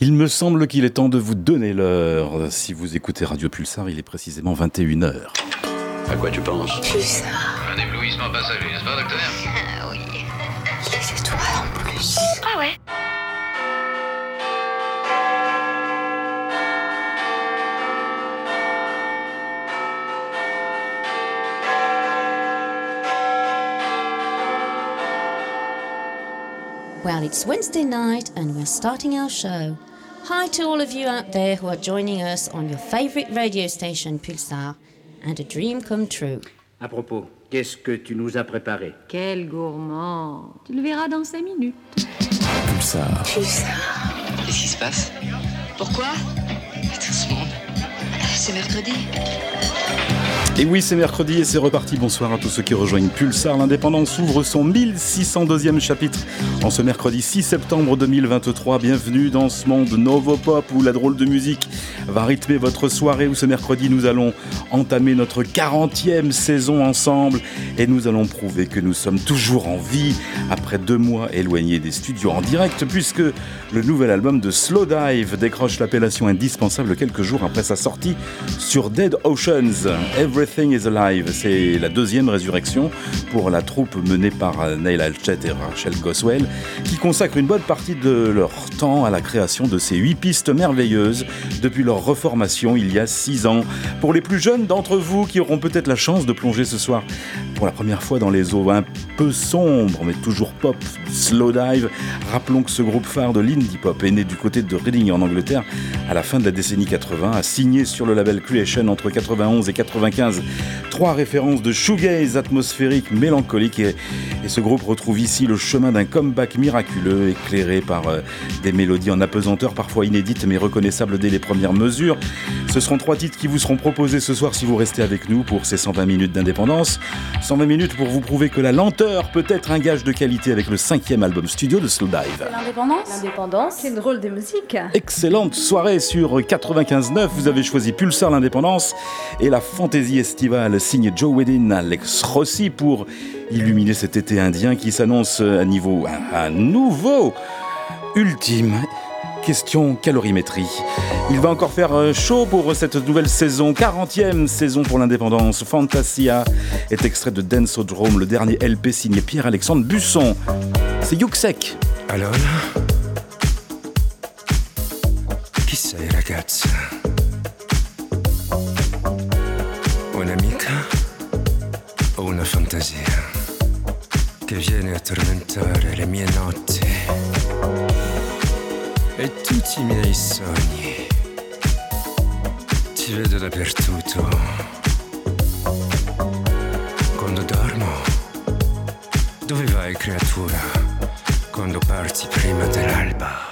Il me semble qu'il est temps de vous donner l'heure. Si vous écoutez Radio Pulsar, il est précisément 21h. À quoi tu penses Pulsar. Un éblouissement passager, n'est-ce pas, docteur Ah oui. Les étoiles en plus. Ah ouais Well, it's Wednesday night and we're starting our show. Hi to all of you out there who are joining us on your favorite radio station Pulsar and a dream come true. À propos, qu'est-ce que tu nous as préparé Quel gourmand Tu le verras dans cinq minutes. Pulsar. Pulsar. Qu'est-ce qui se passe Pourquoi Tout ce monde. C'est mercredi. Et oui, c'est mercredi et c'est reparti. Bonsoir à tous ceux qui rejoignent Pulsar. L'indépendance ouvre son 1602e chapitre en ce mercredi 6 septembre 2023. Bienvenue dans ce monde Novo-Pop où la drôle de musique va rythmer votre soirée. Où ce mercredi, nous allons entamer notre 40e saison ensemble et nous allons prouver que nous sommes toujours en vie après deux mois éloignés des studios en direct puisque le nouvel album de Slow Dive décroche l'appellation indispensable quelques jours après sa sortie sur Dead Oceans. Everything is Alive, c'est la deuxième résurrection pour la troupe menée par Neil Halchet et Rachel Goswell, qui consacrent une bonne partie de leur temps à la création de ces huit pistes merveilleuses depuis leur reformation il y a six ans. Pour les plus jeunes d'entre vous qui auront peut-être la chance de plonger ce soir pour la première fois dans les eaux un peu sombres mais toujours pop, Slow Dive, rappelons que ce groupe phare de l'indie pop est né du côté de Reading en Angleterre à la fin de la décennie 80, a signé sur le label Creation entre 91 et 95 trois références de shoegaze atmosphérique mélancolique et, et ce groupe retrouve ici le chemin d'un comeback miraculeux éclairé par euh, des mélodies en apesanteur parfois inédites mais reconnaissables dès les premières mesures. Ce seront trois titres qui vous seront proposés ce soir si vous restez avec nous pour ces 120 minutes d'indépendance. 120 minutes pour vous prouver que la lenteur peut être un gage de qualité avec le cinquième album studio de Slow Dive. L'indépendance L'indépendance. C'est drôle de musique. Excellente soirée sur 95.9. Vous avez choisi Pulsar l'indépendance et la fantaisie estivale signe Joe Wedin, Alex Rossi pour illuminer cet été indien qui s'annonce à niveau à, à nouveau ultime. Question calorimétrie. Il va encore faire euh, chaud pour cette nouvelle saison, 40e saison pour l'indépendance. Fantasia est extrait de Densodrome, le dernier LP signé Pierre-Alexandre Busson. C'est Yuxek. Allora? Chi sei ragazza? Un'amica o fantasia a tormentare le mie notti e tutti i miei sogni? Ti vedo dappertutto. Quando dormo, dove vai creatura? Quando parti prima dell'alba.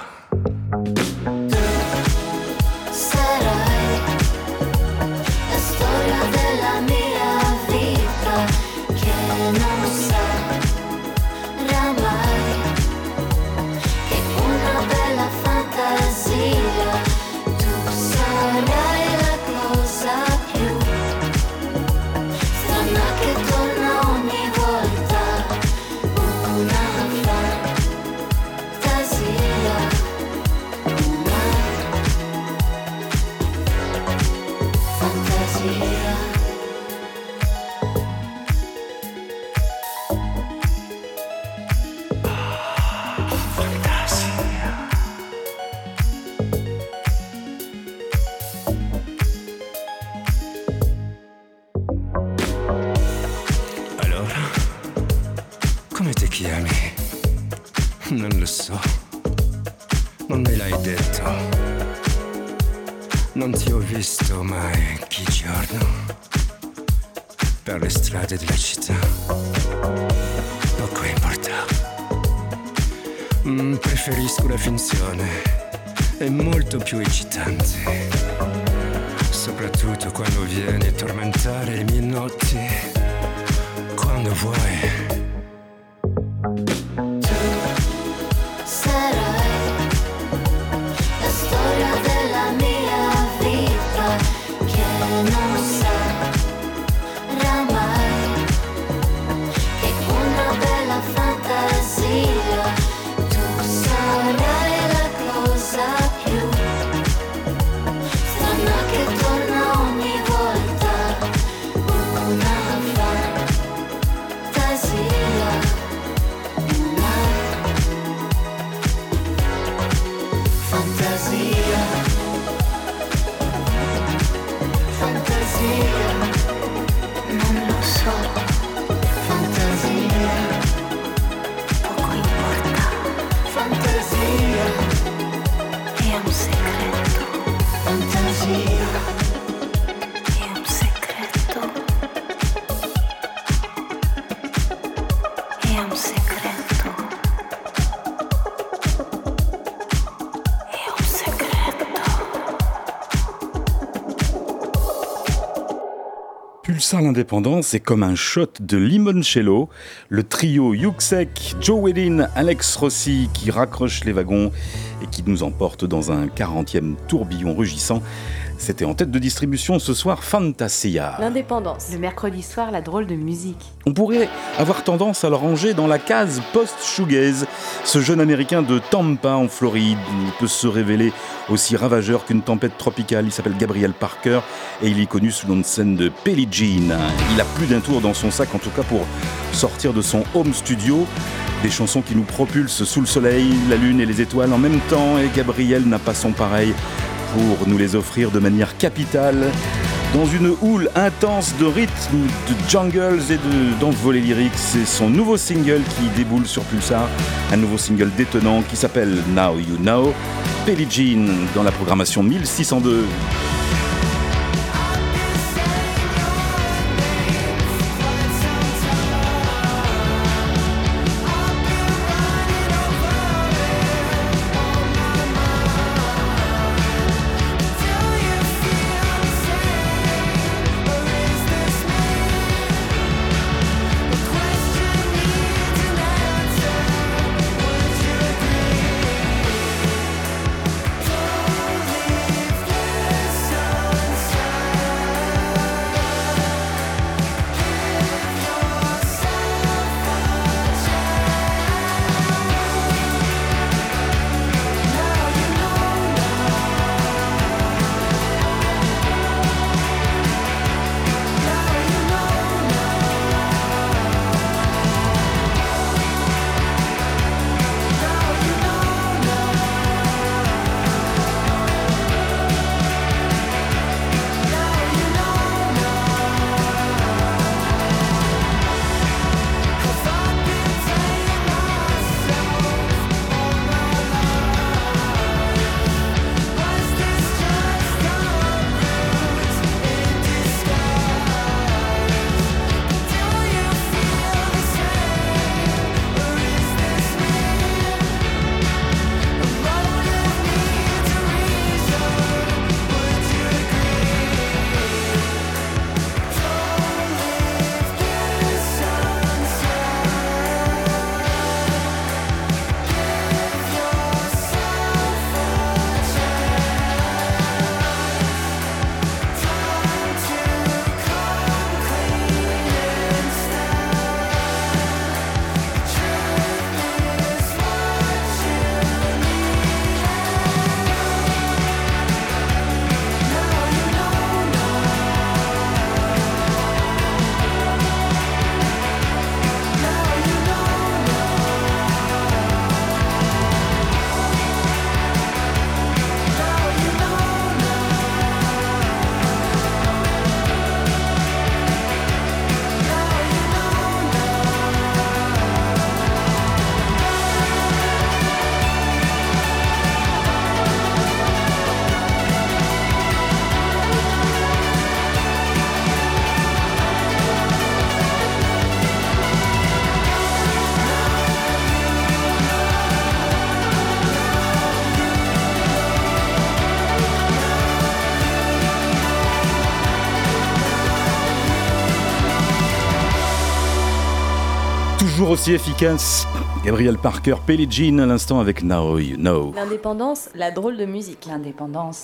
Finzione. È molto più eccitante. Soprattutto quando vieni a tormentare le mie notti. Quando vuoi. L'indépendance est comme un shot de limoncello. Le trio Yuxek, Joe Wedin, Alex Rossi qui raccroche les wagons et qui nous emporte dans un 40e tourbillon rugissant. C'était en tête de distribution ce soir Fantasia. L'indépendance. Le mercredi soir, la drôle de musique. On pourrait avoir tendance à le ranger dans la case post-shoegaze. Ce jeune américain de Tampa en Floride il peut se révéler aussi ravageur qu'une tempête tropicale. Il s'appelle Gabriel Parker et il est connu sous nom de scène de Pelly Jean. Il a plus d'un tour dans son sac en tout cas pour sortir de son home studio. Des chansons qui nous propulsent sous le soleil, la lune et les étoiles en même temps et Gabriel n'a pas son pareil pour nous les offrir de manière capitale dans une houle intense de rythmes, de jungles et de- d'envolées lyriques. C'est son nouveau single qui déboule sur Pulsar, un nouveau single détonnant qui s'appelle Now You Know. Pelly Jean dans la programmation 1602. Aussi efficace. Gabriel Parker, Pelly Jean à l'instant avec Now You Know. L'indépendance, la drôle de musique. L'indépendance.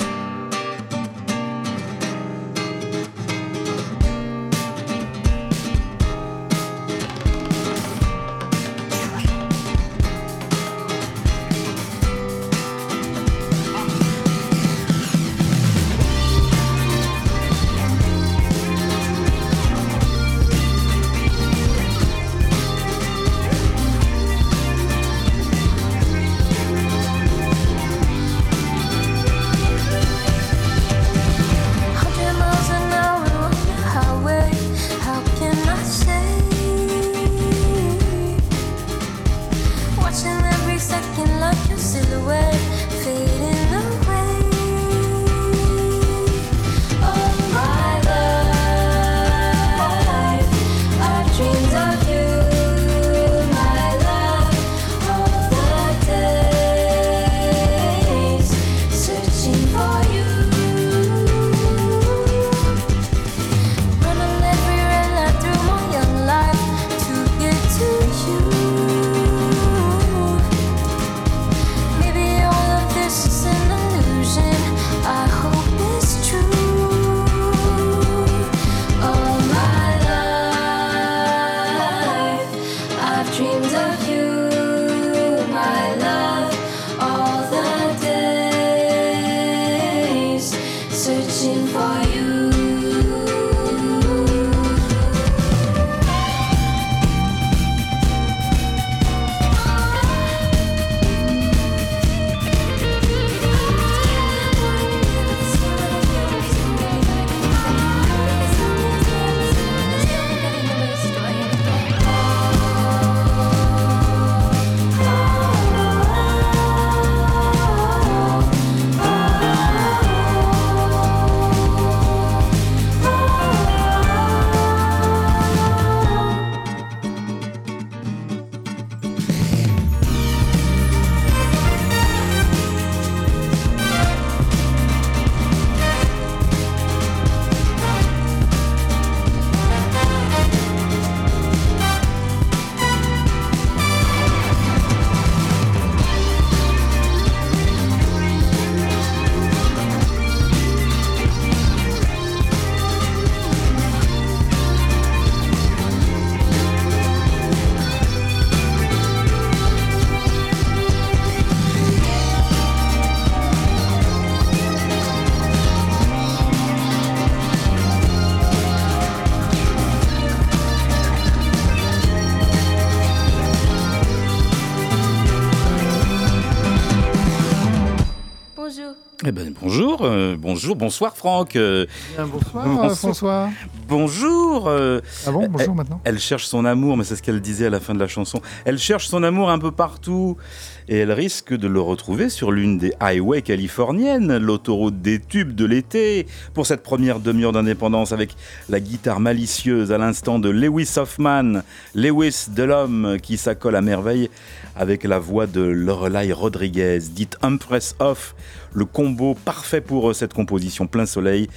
Bonjour, bonsoir Franck. euh, Bien, bonsoir, Bonsoir. euh, François. bonjour. euh, Ah bon, bonjour elle, maintenant. elle cherche son amour, mais c'est ce qu'elle disait à la fin de la chanson. Elle cherche son amour un peu partout et elle risque de le retrouver sur l'une des highways californiennes, l'autoroute des tubes de l'été, pour cette première demi-heure d'indépendance avec la guitare malicieuse à l'instant de Lewis Hoffman, Lewis de l'homme qui s'accole à merveille avec la voix de Lorelai Rodriguez, dite Empress Off, le combo parfait pour cette composition plein soleil,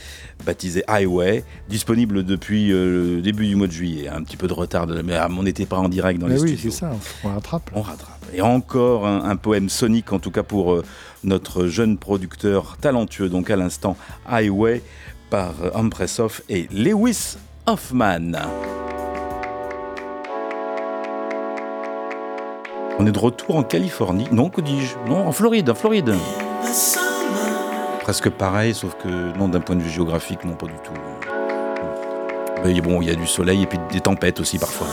baptisée Highway, disponible depuis euh, le début du mois de juillet. Un petit peu de retard, de- mais ah, on n'était pas en direct dans Mais les oui, studios. c'est ça, on rattrape. On rattrape. Et encore un, poème sonique, en tout cas pour euh, notre jeune producteur talentueux, donc à l'instant Highway, par euh, Empress Off et Lewis Hoffman. On est de retour en Californie. Non, que dis-je? Non, en Floride, en Floride. Presque pareil, sauf que non, d'un point de vue géographique, non, pas du tout. Mais bon, il y a du soleil et puis des tempêtes aussi parfois.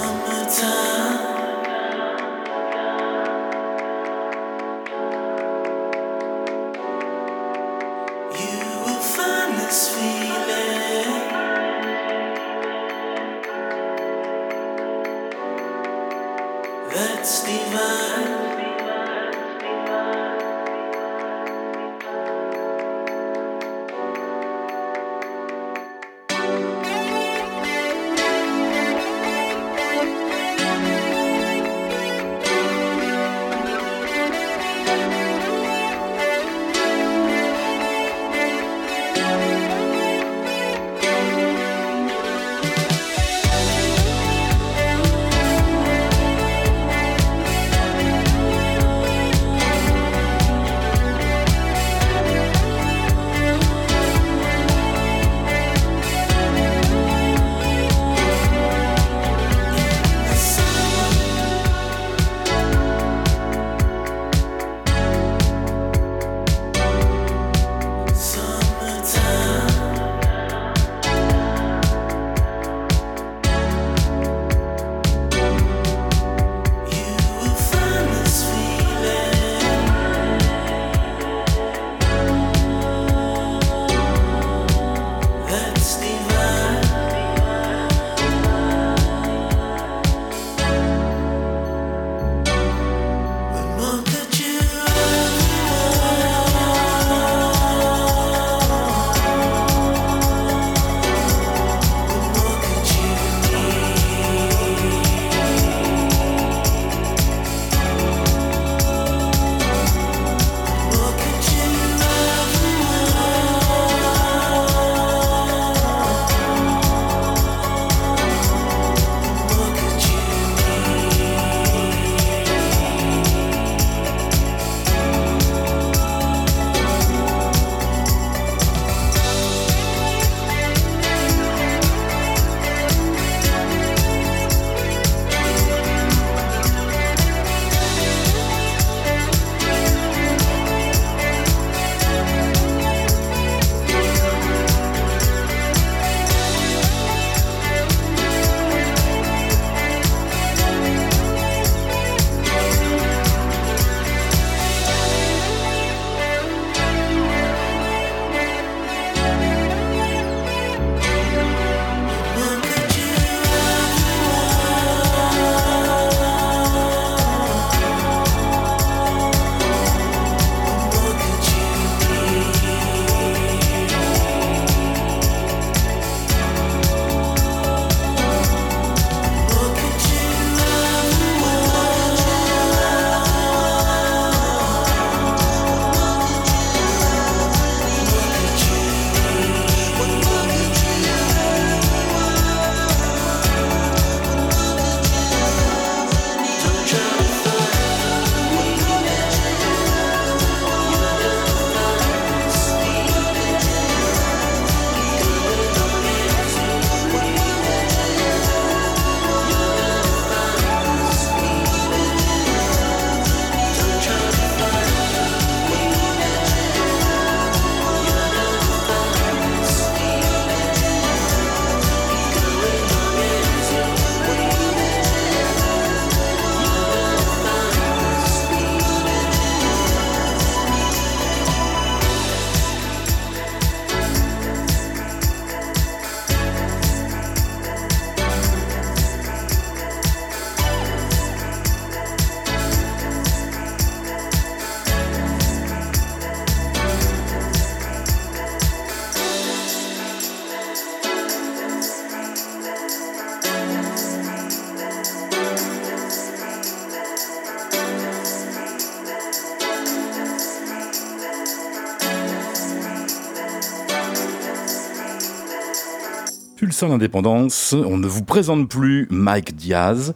Pulsar l'indépendance, on ne vous présente plus Mike Diaz,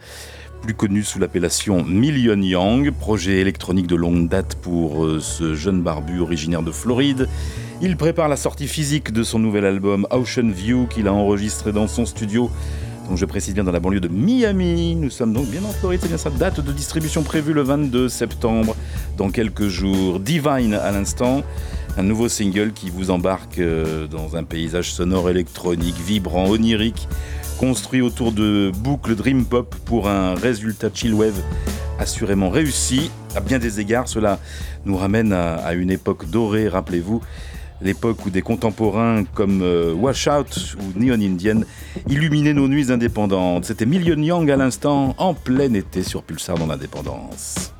plus connu sous l'appellation Million Young, projet électronique de longue date pour euh, ce jeune barbu originaire de Floride. Il prépare la sortie physique de son nouvel album Ocean View qu'il a enregistré dans son studio donc je précise bien dans la banlieue de Miami. Nous sommes donc bien en Floride, c'est bien sa date de distribution prévue le 22 septembre, dans quelques jours. Divine à l'instant, un nouveau single qui vous embarque euh, dans un paysage sonore électronique, vibrant, onirique, construit autour de boucles Dream Pop pour un résultat chill wave assurément réussi. À bien des égards, cela nous ramène à une époque dorée, rappelez-vous l'époque où des contemporains comme euh, Washout ou Neon Indian illuminaient nos nuits indépendantes. C'était Million Young à l'instant, en plein été sur Pulsar dans l'indépendance.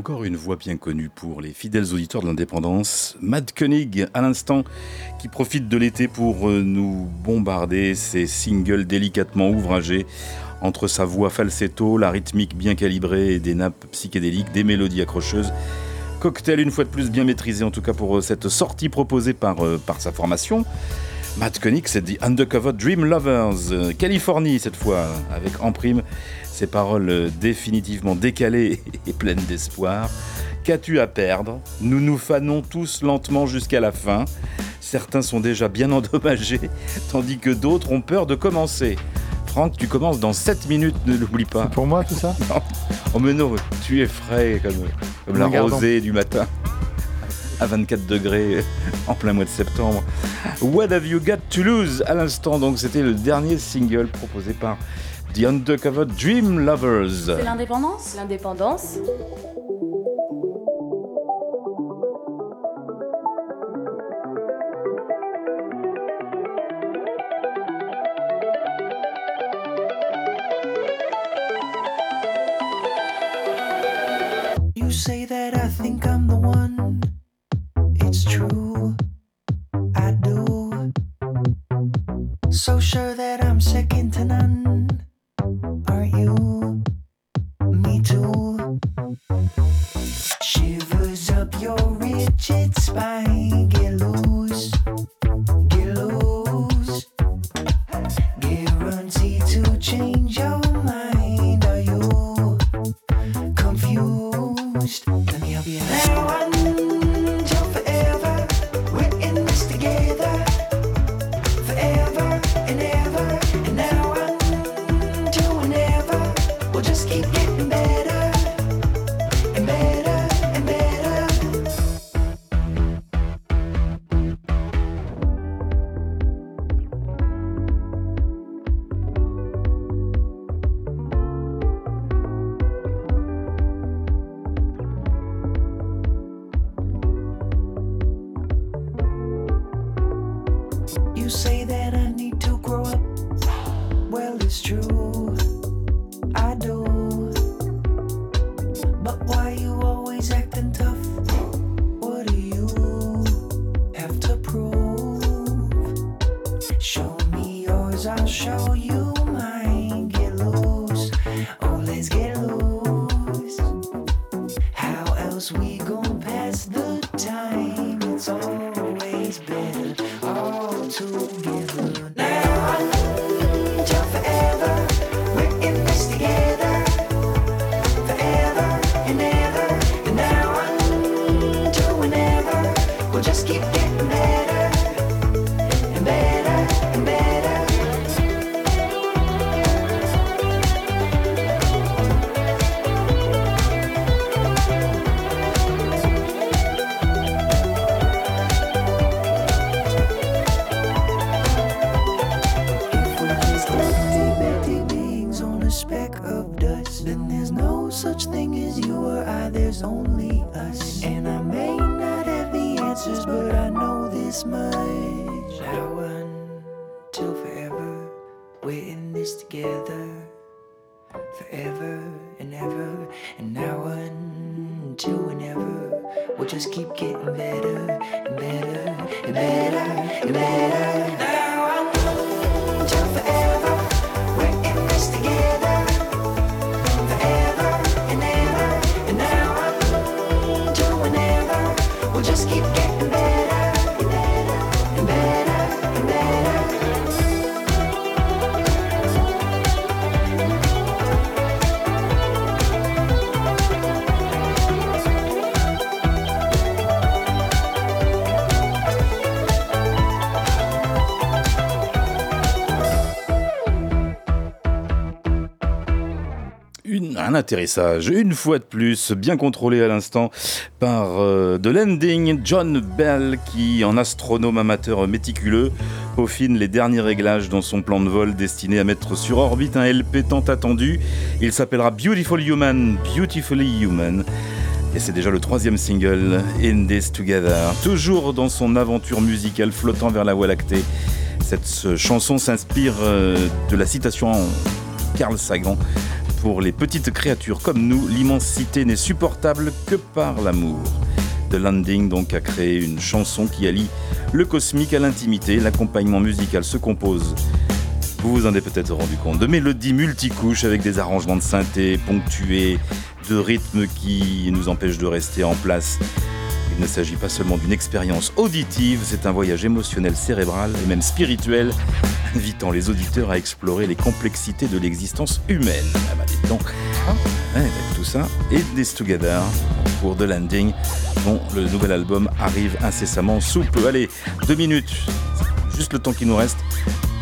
Encore une voix bien connue pour les fidèles auditeurs de l'indépendance, Matt Koenig à l'instant, qui profite de l'été pour euh, nous bombarder ses singles délicatement ouvragés entre sa voix falsetto, la rythmique bien calibrée et des nappes psychédéliques, des mélodies accrocheuses. Cocktail une fois de plus bien maîtrisé en tout cas pour euh, cette sortie proposée par, euh, par sa formation. Matt Koenig, c'est The Undercover Dream Lovers, Californie cette fois, avec en prime ces paroles définitivement décalées et pleines d'espoir. Qu'as-tu à perdre? Nous nous fanons tous lentement jusqu'à la fin. Certains sont déjà bien endommagés, tandis que d'autres ont peur de commencer. Franck, tu commences dans 7 minutes, ne l'oublie pas. pour moi tout ça? Oh mais non, tu es frais comme, comme la rosée du matin. à 24 degrés en plein mois de septembre. What have you got to lose? À l'instant, donc, c'était le dernier single proposé par The Undercover Dream Lovers. C'est l'indépendance L'indépendance You say that I think I'm the one. It's true, better and better and better and better. Atterrissage, une fois de plus, bien contrôlé à l'instant par euh, The Landing, John Bell, qui, en astronome amateur méticuleux, peaufine les derniers réglages dans son plan de vol destiné à mettre sur orbite un LP tant attendu. Il s'appellera Beautiful Human, Beautifully Human. Et c'est déjà le troisième single, In This Together. Toujours dans son aventure musicale flottant vers la Voie lactée. Cette euh, chanson s'inspire euh, de la citation en Carl Sagan pour les petites créatures comme nous, l'immensité n'est supportable que par l'amour. The Landing donc a créé une chanson qui allie le cosmique à l'intimité. L'accompagnement musical se compose, vous vous en êtes peut-être rendu compte, de mélodies multicouches avec des arrangements de synthé ponctués, de rythmes qui nous empêchent de rester en place. Il ne s'agit pas seulement d'une expérience auditive, c'est un voyage émotionnel, cérébral et même spirituel, invitant les auditeurs à explorer les complexités de l'existence humaine. Ah bah donc. Ouais, avec tout ça, et This Together pour The Landing, dont le nouvel album arrive incessamment sous peu. Allez, deux minutes, juste le temps qui nous reste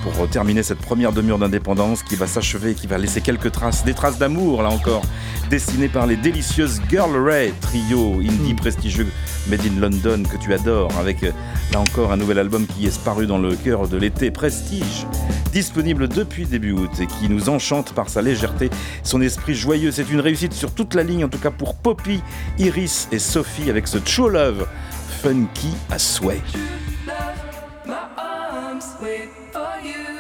pour terminer cette première demi-heure d'indépendance qui va s'achever et qui va laisser quelques traces, des traces d'amour là encore, dessinées par les délicieuses Girl Ray, trio indie prestigieux made in London que tu adores, avec euh, là encore un nouvel album qui est paru dans le cœur de l'été, Prestige, disponible depuis début août et qui nous enchante par sa légèreté, son esprit joyeux. C'est une réussite sur toute la ligne, en tout cas pour Poppy, Iris et Sophie avec ce True Love funky à souhait. If you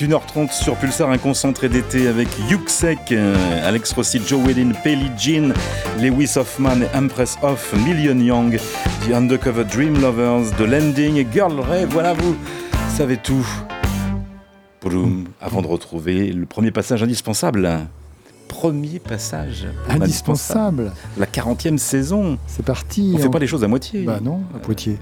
21h30 sur Pulsar, un concentré d'été avec Yuxek, euh, Alex Rossi, Joe Wedin, Pelly Jean, Lewis Hoffman et Empress Off, Million Young, The Undercover Dream Lovers, The Landing et Girl Ray. Voilà, vous savez tout. Boum, avant de retrouver le premier passage indispensable. Premier passage Indispensable. La 40e saison. C'est parti. On fait pas les choses à moitié. Bah non, à Poitiers.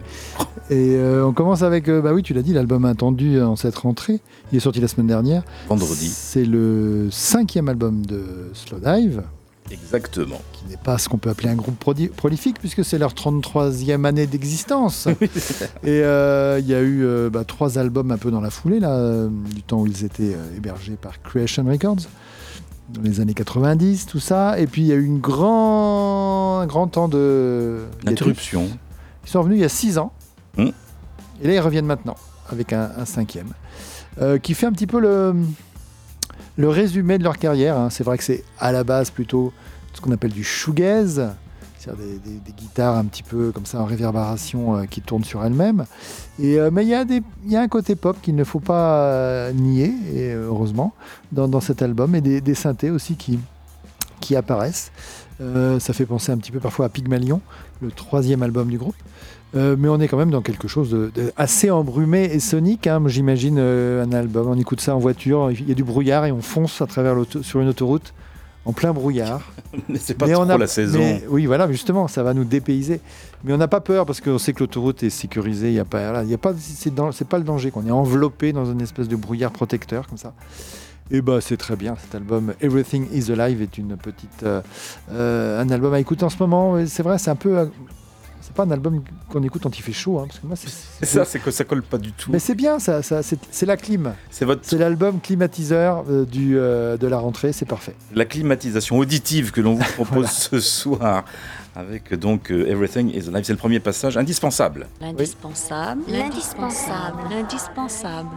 Et euh, on commence avec, euh, bah oui, tu l'as dit, l'album attendu en cette rentrée. Il est sorti la semaine dernière. Vendredi. C'est le cinquième album de Slowdive, Exactement. qui n'est pas ce qu'on peut appeler un groupe prolifique, puisque c'est leur 33e année d'existence. Et euh, il y a eu euh, bah, trois albums un peu dans la foulée, là, euh, du temps où ils étaient euh, hébergés par Creation Records, dans les années 90, tout ça. Et puis il y a eu une grand, un grand temps de... L'interruption. Ils sont revenus il y a six ans. Hmm. Et là, ils reviennent maintenant, avec un, un cinquième, euh, qui fait un petit peu le, le résumé de leur carrière. hein. C'est vrai que c'est à la base plutôt ce qu'on appelle du shoegaze, c'est-à-dire des, guitares un petit peu comme ça en réverbération euh, qui tournent sur elles-mêmes. Et, euh, mais il y, a un côté pop qu'il ne faut pas euh, nier, et heureusement, dans, cet album, et des, synthés aussi qui, qui apparaissent. Ça fait penser un petit peu parfois à Pygmalion, le troisième album du groupe. Mais on est quand même dans quelque chose de, de assez embrumé et sonique. hein. J'imagine un album, on écoute ça en voiture, il y a du brouillard et on fonce à travers sur une autoroute en plein brouillard. Mais c'est pas Mais trop on a- la saison. mais- oui, voilà, justement, ça va nous dépayser. Mais on n'a pas peur parce qu'on sait que l'autoroute est sécurisée. Il y a pas, il y a pas, c'est pas le danger qu'on est enveloppé dans une espèce de brouillard protecteur comme ça. Et bah c'est très bien. Cet album Everything Is Alive est une petite, euh, euh, un album à écouter en ce moment. C'est vrai, c'est un peu, euh, pas un album qu'on écoute quand il fait chaud, hein, parce que moi c'est. Ça, c'est que ça colle pas du tout. Mais c'est bien, ça, ça c'est la clim. C'est votre C'est l'album climatiseur euh, du, euh, de la rentrée, c'est parfait. la climatisation auditive que l'on vous propose ce soir avec donc euh, Everything is Alive. C'est le premier passage indispensable. L'indispensable. L'indispensable. L'indispensable.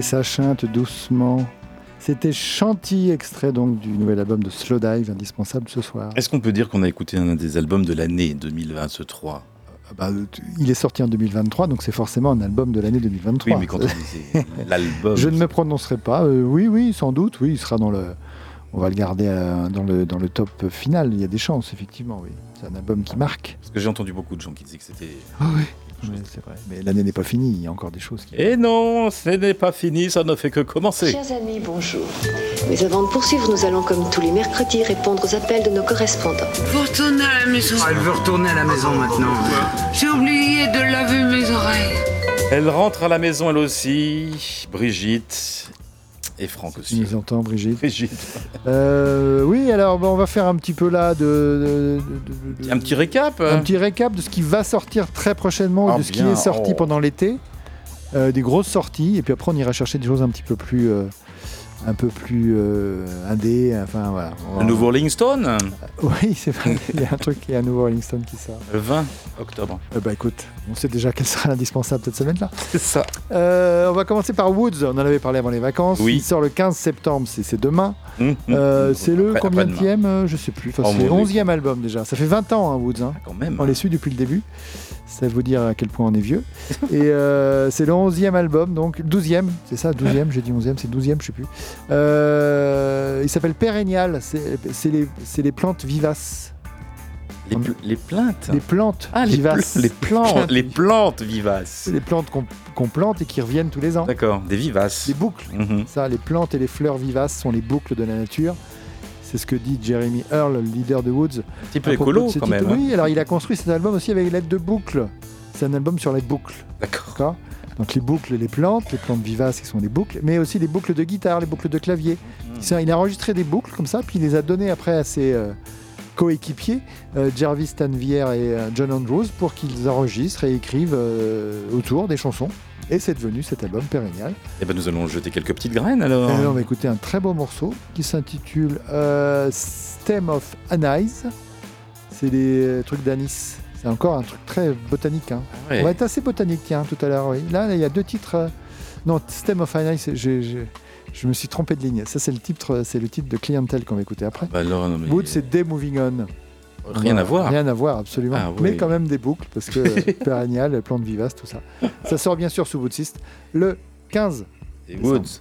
Et ça chante doucement. C'était Chantilly, extrait donc du nouvel album de Slow Dive, indispensable ce soir. Est-ce qu'on peut dire qu'on a écouté un des albums de l'année 2023 Ah bah, il est sorti en 2023, donc c'est forcément un album de l'année 2023. Oui, mais quand on disait l'album. Je ne me prononcerai pas. Euh, oui, oui, sans doute. Oui, il sera dans le. On va le garder euh, dans, le, dans le top final. Il y a des chances, effectivement. Oui, c'est un album qui marque. Parce que j'ai entendu beaucoup de gens qui disaient que c'était. Ah oui. Oui, c'est vrai. Mais l'année n'est pas finie. Il y a encore des choses qui. Et non, ce n'est pas fini, ça ne fait que commencer. Chers amis, bonjour. Mais avant de poursuivre, nous allons, comme tous les mercredis, répondre aux appels de nos correspondants. Vous retournez à la maison. Elle veut retourner à la maison maintenant. J'ai oublié de laver mes oreilles. Elle rentre à la maison elle aussi, Brigitte et Franck Tu aussi. nous entends, Brigitte Brigitte. Euh, Oui, alors bon, on va faire un petit peu là de. de- de- de- Un petit récap un petit récap de ce qui va sortir très prochainement, Ah, de ce qui est sorti Oh. pendant l'été, Euh, des grosses sorties, et puis après on ira chercher des choses un petit peu plus, euh, un peu plus euh, indé, enfin voilà. Le nouveau Rolling Stone, Oui, c'est vrai. Il y a un truc, il y a un nouveau Rolling Stone qui sort. le 20 octobre. Euh, bah écoute, on sait déjà quel sera l'indispensable cette semaine-là. C'est ça. Euh, on va commencer par Woods, on en avait parlé avant les vacances. Oui. Il sort le 15 septembre, c'est c'est demain. Hum, hum. Euh, c'est le combien de Je sais plus. Enfin, Oh, c'est le Dieu. 11e album déjà. Ça fait 20 ans, hein, Woods. hein. Quand même. On les suit depuis le début. Ça vous dire à quel point on est vieux. Et euh, c'est le 11e album, donc 12e, c'est ça, 12e, j'ai dit 11e, c'est 12e, je sais plus. Euh, il s'appelle Pérennial, c'est les, les plantes vivaces. Les, pl- les plantes Ah, les, vivaces. pl- les plantes, les plantes vivaces. C'est les plantes qu'on qu'on plante et qui reviennent tous les ans. D'accord, des vivaces. Des boucles. Mhm. Ça, les plantes et les fleurs vivaces sont les boucles de la nature. C'est ce que dit Jeremy Earl, le leader de Woods. Un petit peu écolo quand même. hein. Oui, alors il a construit cet album aussi avec l'aide de boucles. C'est un album sur les boucles. D'accord. Donc les boucles, les plantes, les plantes vivaces qui sont les boucles, mais aussi les boucles de guitare, les boucles de clavier. Ça, Il a enregistré des boucles comme ça, puis il les a données après à ses euh, coéquipiers, euh, Jarvis Tanvier et euh, John Andrews, pour qu'ils enregistrent et écrivent euh, autour des chansons. Et c'est devenu cet album pérennial. Eh ben nous allons jeter quelques petites graines alors. Et on va écouter un très beau morceau qui s'intitule euh, Stem of Anise. C'est des euh, trucs d'anis. C'est encore un truc très botanique. hein. ouais. On va être assez botanique, tiens, tout à l'heure. Oui. Là, il y a deux titres. euh, Non, Stem of Anise, j'ai- je me suis trompé de ligne. Ça, c'est le titre, c'est le titre de Clientèle qu'on va écouter après. Bah non, mais- Wood, c'est Day Moving On. Rien à voir. Rien à voir, absolument. Ah, Mais quand même des boucles, parce que pérennial, plantes vivaces, tout ça. Ça sort bien sûr sous Woodsist le 15. Et. Woods.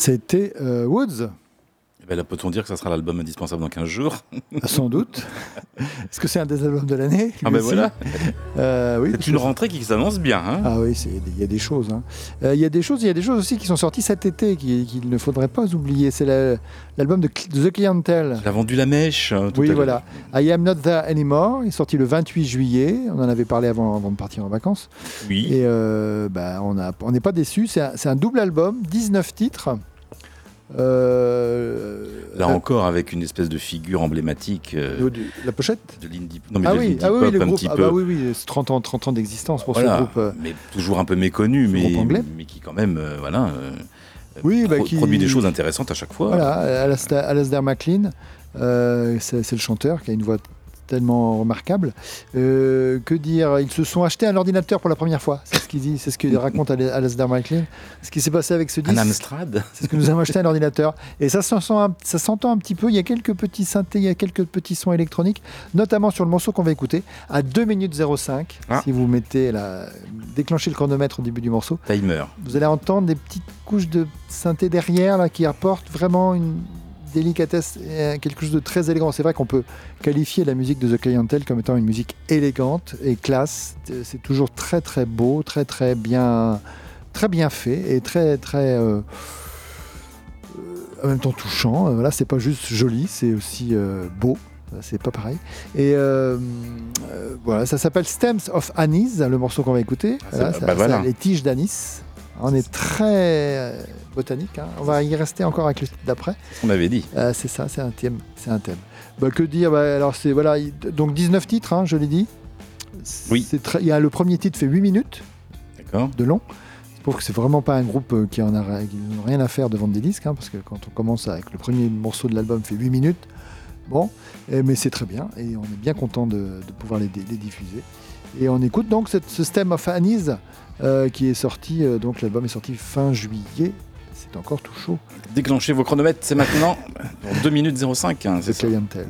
C'était euh, Woods. Eh ben là, peut-on dire que ça sera l'album indispensable dans 15 jours? Ah, Sans doute. Est-ce que c'est un des albums de l'année? Ah ben voilà. Euh, oui, C'est une rentrée qui s'annonce bien. Hein Ah oui, il y a des choses. hein. Euh, Il y a des choses, il y a des choses aussi qui sont sorties cet été qui- qu'il ne faudrait pas oublier. C'est la- l'album de The Clientele. Il a vendu la mèche. hein, tout Oui, à voilà. I Am Not There Anymore. Il est sorti le 28 juillet. On en avait parlé avant, avant de partir en vacances. Oui. Et euh, bah, on n'est pas déçus. C'est un, c'est un double album, 19 titres. Euh, Là encore, avec une espèce de figure emblématique euh, de- de- la pochette? de l'indie. Non, mais ah de oui, ah oui, pop le un groupe. petit Ah peu. bah oui, oui, c'est 30 ans, 30 ans d'existence pour Voilà, ce groupe. euh, mais toujours un peu méconnu, mais, qui quand même, voilà, Oui, bah, pro- qui- produit des choses intéressantes à chaque fois. Voilà, Alasdair, Alasdair MacLean, c'est le chanteur qui a une voix tellement remarquable. Euh, que dire Ils se sont achetés un ordinateur pour la première fois. C'est ce qu'il dit, c'est ce qu'il raconte Al- Alasdair MacLean. Ce qui s'est passé avec ce Un disque. Amstrad. C'est ce que nous avons acheté un ordinateur. Et ça s'en sent un- ça s'entend un petit peu. Il y a quelques petits synthés, il y a quelques petits sons électroniques, notamment sur le morceau qu'on va écouter, à 2 minutes 05. Ah. Si vous mettez la, déclenchez le chronomètre au début du morceau, Timer. vous allez entendre des petites couches de synthé derrière là, qui apportent vraiment une délicatesse quelque chose de très élégant. C'est vrai qu'on peut qualifier la musique de The Clientele comme étant une musique élégante et classe. C'est toujours très très beau, très très bien, très bien fait et très très euh, euh, en même temps touchant. Euh, Voilà, c'est pas juste joli, c'est aussi euh, beau. C'est pas pareil. Et euh, euh, voilà, ça s'appelle Stems of Anis, le morceau qu'on va écouter. Ah, bah ça- voilà. ça- les tiges d'anis. On est très euh, botanique. hein. On va y rester encore avec le titre d'après. On avait dit. Euh, c'est ça, c'est un thème. C'est un thème. Bah, que dire Bah, Alors c'est voilà, il- donc 19 titres, hein, je l'ai dit. Oui. C'est très- y a le premier titre fait 8 minutes de long. Je trouve que c'est vraiment pas un groupe euh, qui en a qui n'ont rien à faire de vendre des disques, hein, parce que quand on commence avec le premier morceau de l'album fait 8 minutes, bon, eh, mais c'est très bien et on est bien content de, de pouvoir les, diffuser. Et on écoute donc ce Stem of Anis euh, qui est sorti, euh, donc l'album est sorti fin juillet. C'est encore tout chaud. Déclenchez vos chronomètres, c'est maintenant. Dans 2 minutes 05, hein, c'est clientèle.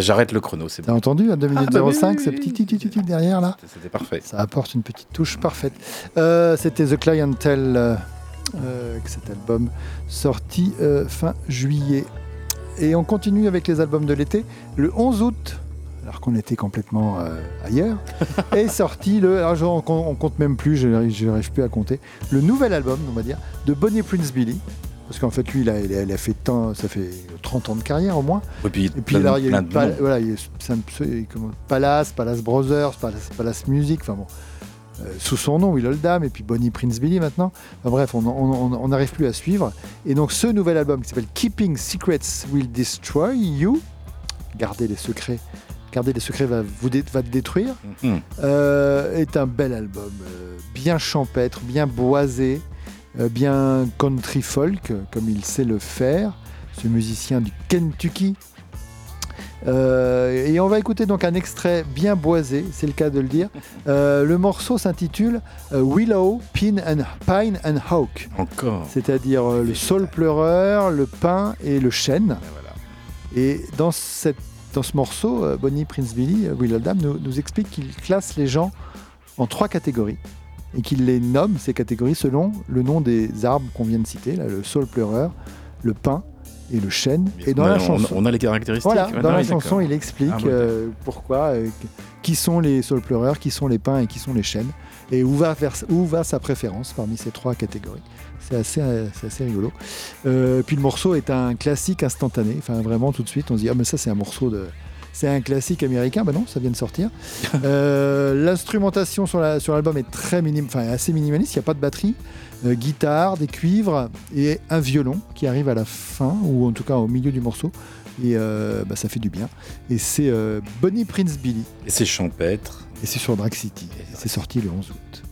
Euh, J'arrête le chrono, c'est T'as bon. entendu à 2 minutes Ah, bah oui, 05, oui, ce petit petit petit petit derrière là C'était parfait. Ça apporte une petite touche parfaite. Euh, C'était The Clientele, euh, euh, cet album sorti euh, fin juillet. Et on continue avec les albums de l'été. Le 11 août, alors qu'on était complètement euh, ailleurs, est sorti le. Alors je- on, on compte même plus, je n'arrive plus à compter. Le nouvel album, on va dire, de Bonnie Prince Billy. Parce qu'en fait, lui, il a, il a- il a fait tant, ça fait 30 ans de carrière au moins. Et puis, Et puis plein alors, il y a plein eu Pal- voilà, il y a eu Palace, Palace Brothers, Palace, Palace Music, enfin bon, euh, sous son nom, Will Oldham, et puis Bonnie Prince Billy maintenant. Enfin bref, on n'arrive plus à suivre. Et donc ce nouvel album qui s'appelle Keeping Secrets Will Destroy You, garder les secrets, garder les secrets va vous va te détruire, Mhm. euh, est un bel album, euh, bien champêtre, bien boisé, euh, bien country folk, comme il sait le faire, ce musicien du Kentucky. Euh, et on va écouter donc un extrait bien boisé, c'est le cas de le dire. Euh, le morceau s'intitule euh, Willow, Pin and, Pine and Hawk, Encore. c'est-à-dire euh, le saule pleureur, le pin et le chêne. Et voilà. Et dans, cette, dans ce morceau, Bonnie Prince Billy, Will Oldham, nous, nous explique qu'il classe les gens en trois catégories et qu'il les nomme, ces catégories, selon le nom des arbres qu'on vient de citer, là, le saule pleureur, le pin et le chêne. Et dans on, a, la on- chanson, on a les caractéristiques. voilà, Ouais, dans non, la chanson, il explique Ah, bon, euh, pourquoi, euh, qui sont les saules pleureurs, qui sont les pins et qui sont les chênes, et où va, vers- où va sa préférence parmi ces trois catégories. C'est assez, euh, assez rigolo. Euh, puis le morceau est un classique instantané. Enfin, vraiment, tout de suite, on se dit Ah, mais ça, c'est un morceau de. C'est un classique américain. Ben non, ça vient de sortir. Euh, L'instrumentation sur la- sur l'album est très minime, enfin, assez minimaliste. Il n'y a pas de batterie. Euh, guitare, des cuivres et un violon qui arrive à la fin, ou en tout cas au milieu du morceau. Et euh, bah, ça fait du bien. Et c'est euh, Bonnie Prince Billy. Et c'est champêtre. Et c'est sur Drag City. C'est sorti le 11 août.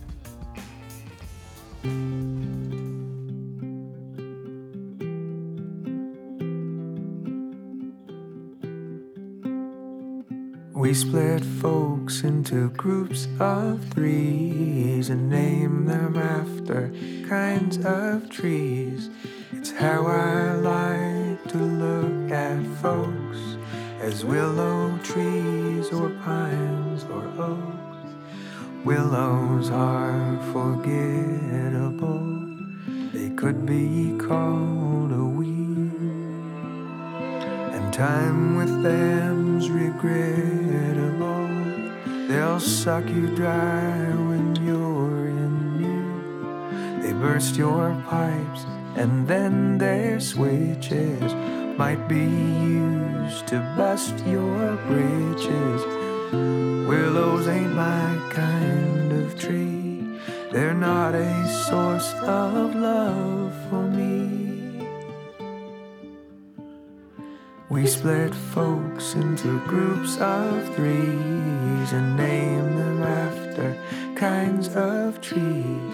We split folks into groups of threes and name them after kinds of trees. It's how I like to look at folks as willow trees or pines or oaks. Willows are forgettable, they could be called a weed. Time with them's regrettable. They'll suck you dry when you're in need. They burst your pipes and then their switches might be used to bust your bridges. Willows ain't my kind of tree. They're not a source of love for me. We split folks into groups of threes and name them after kinds of trees.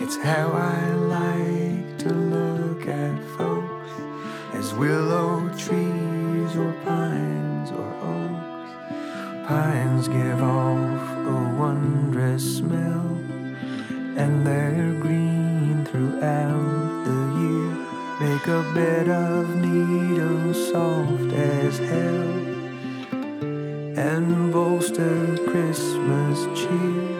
It's how I like to look at folks as willow trees or pines or oaks. Pines give off a wondrous smell, and they're green throughout. Make a bed of needles soft as hell, and bolster Christmas cheer.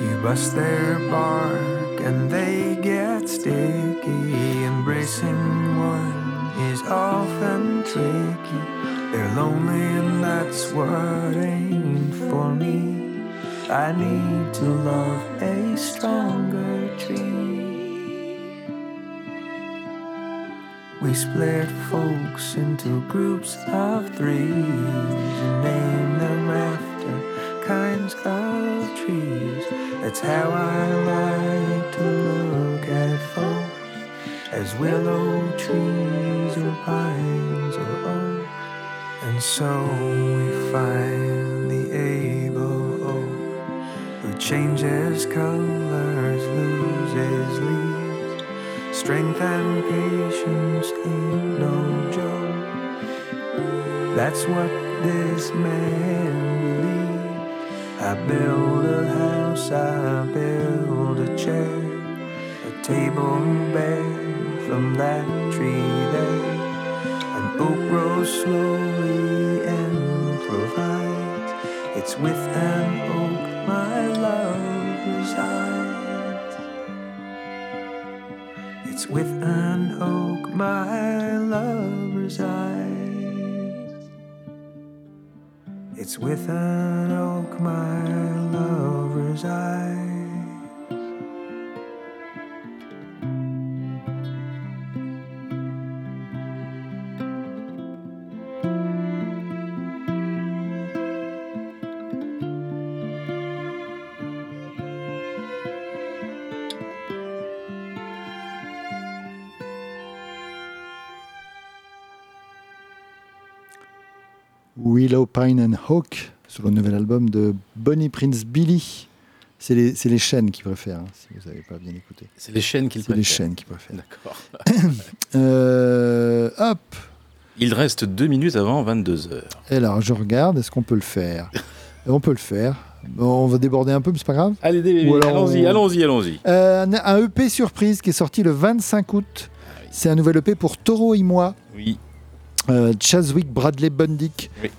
You bust their bark, and they get sticky. Embracing one is often tricky. They're lonely, and that's what ain't for me. I need to love a stronger tree. We split folks into groups of threes and name them after kinds of trees. That's how I like to look at folks as willow trees or pines or oaks. And so we find the able oak who changes colors, loses leaves. Strength and patience ain't no joke. That's what this man believed. I build a house, I build a chair, a table and bed from that tree there. An oak grows slowly and provides. It's with an It's with an oak my love resides. Pine and Hawk, sur le nouvel album de Bonnie Prince Billy. C'est les, chaînes qui préfèrent, hein, si vous n'avez pas bien écouté. C'est les chaînes qu'il C'est les chaînes qui préfèrent. D'accord. Euh, hop Il reste deux minutes avant 22h. Et alors, je regarde, est-ce qu'on peut le faire? On peut le faire. Bon, on va déborder un peu, mais c'est pas grave. Allez, allons-y, on- allons-y, allons-y. Euh, un, un EP surprise qui est sorti le 25 août. C'est un nouvel EP pour Toro et moi. Oui. Euh, Chaswick Bradley Bundick, Oui.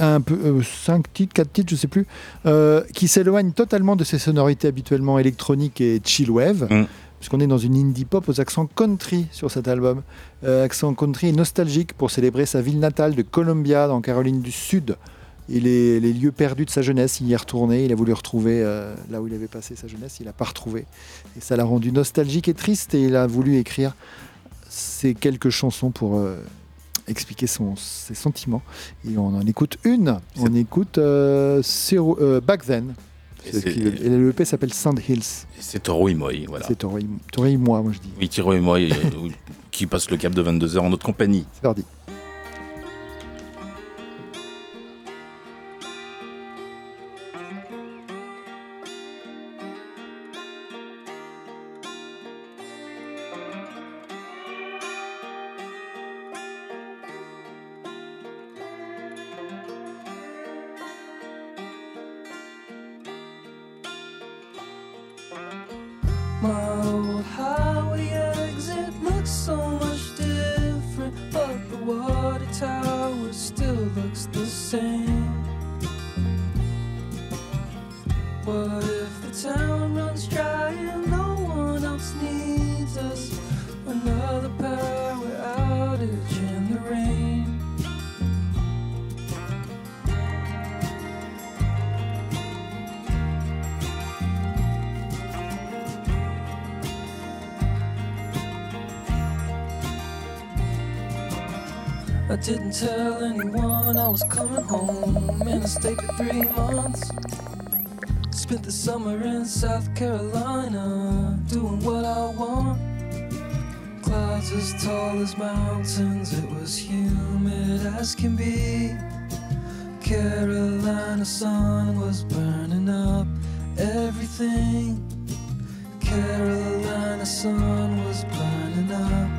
un, peu, euh, cinq titres, quatre titres, je sais plus, euh, qui s'éloigne totalement de ses sonorités habituellement électroniques et chill wave, Mm. puisqu'on est dans une indie pop aux accents country sur cet album, Euh, accent country nostalgique pour célébrer sa ville natale de Columbia dans Caroline du Sud. Et les, les lieux perdus de sa jeunesse, il y est retourné, il a voulu retrouver euh, là où il avait passé sa jeunesse, il n'a pas retrouvé. Et ça l'a rendu nostalgique et triste, et il a voulu écrire ces quelques chansons pour euh, expliquer son, ses sentiments. Et on en écoute une. On écoute euh, euh, Back Then. Et le EP s'appelle Sand Hills. C'est Toro Imoy, voilà. C'est Tori moi, moi je dis. Oui, Toro Imoy, euh, qui passe le cap de 22h en notre compagnie. C'est Carolina, doing what I want. Clouds as tall as mountains, it was humid as can be. Carolina sun was burning up everything. Carolina sun was burning up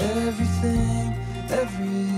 everything, everything.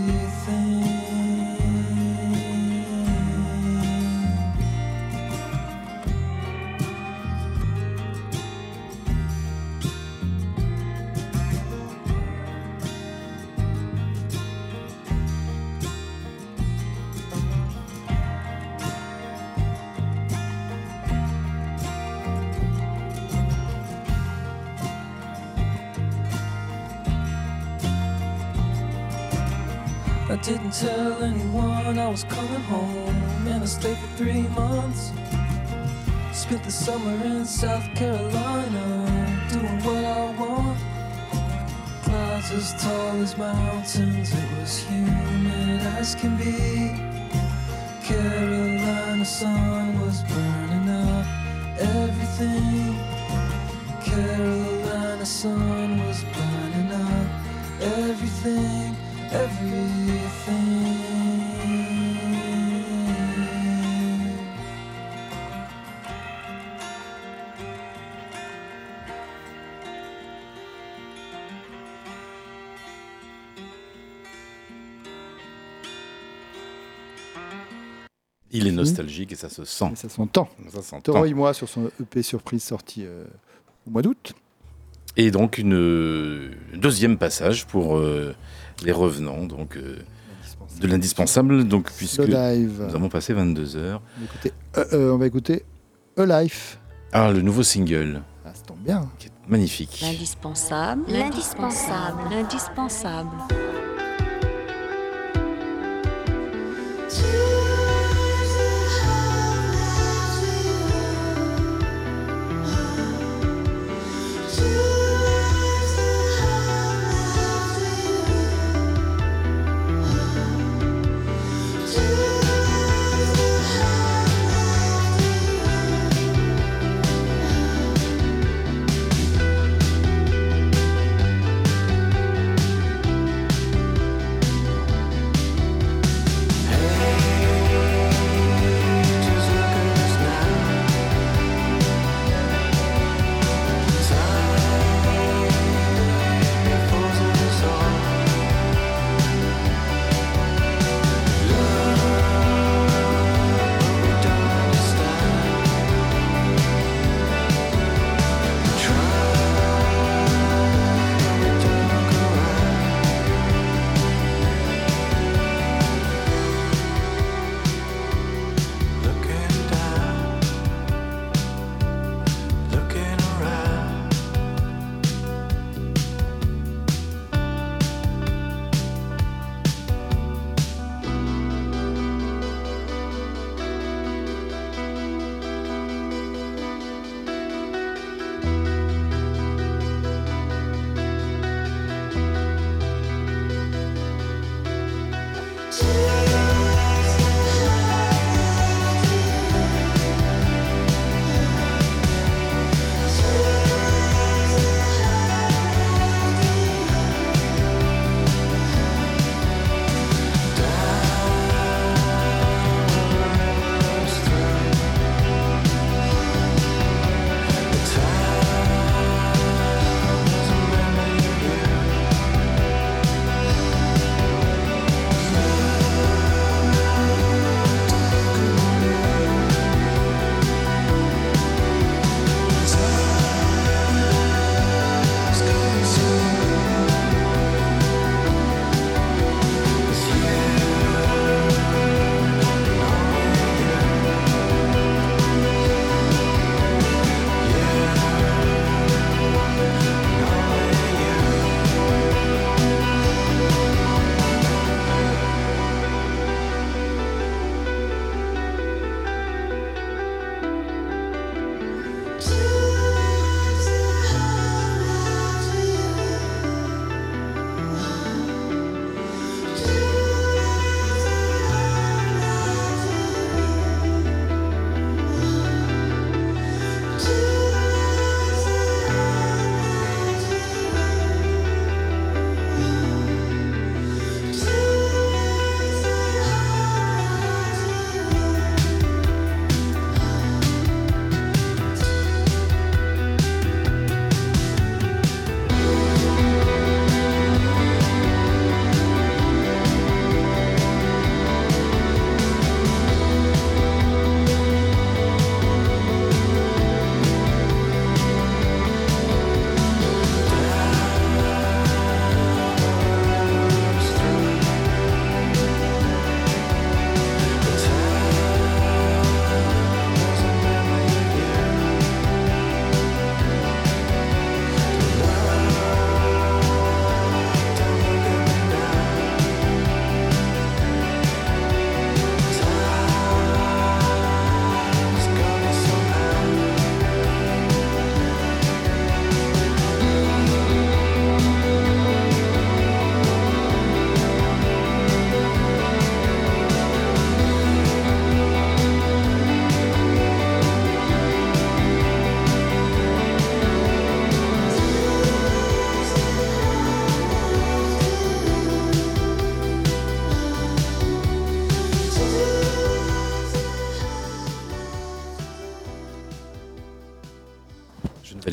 Three months. Spent the summer in South Carolina, doing what I want. Clouds as tall as mountains, it was humid as can be. Carolina sun was burning up everything. Carolina sun was burning up everything, everything. Nostalgique et ça se sent. Et ça s'entend. Ça s'entend. Toro et moi sur son EP surprise sorti euh, au mois d'août. Et donc une euh, deuxième passage pour euh, les revenants. Donc euh, De l'indispensable, donc, puisque Le dive. nous avons passé 22 heures. On va écouter, euh, euh, on va écouter A Life. Ah, le nouveau single. Ah, ça tombe bien. Qui est magnifique. L'indispensable, l'indispensable, l'indispensable.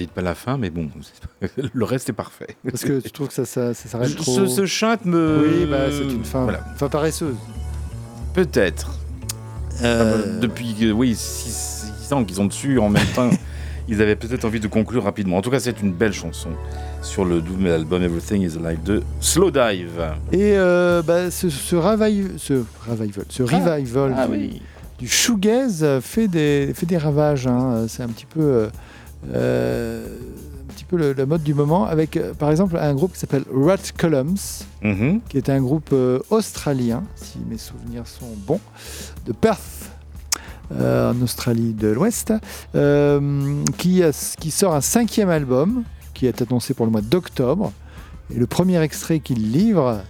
Valide pas la fin, mais bon, le reste est parfait. Parce que tu trouves que ça, ça, ça s'arrête Ce- trop. ce chante me- Oui, bah, c'est une fin, Voilà. fin paresseuse. Peut-être. Euh, depuis euh, oui 6 ans qu'ils sont dessus en même temps. ils avaient peut-être envie de conclure rapidement. En tout cas, c'est une belle chanson sur le double album Everything is Alive de Slow Dive. Et euh, bah, ce, ce, revival, ce revival, ce revival ah du, oui. du shoegaze fait des, fait des ravages. hein. C'est un petit peu, euh, un petit peu le, le mode du moment avec, euh, par exemple, un groupe qui s'appelle Rat Columns, Mhm. qui est un groupe euh, australien, si mes souvenirs sont bons, de Perth. euh, en Australie de l'Ouest, euh, qui sort un cinquième album qui est annoncé pour le mois d'octobre. Et le premier extrait qu'il livre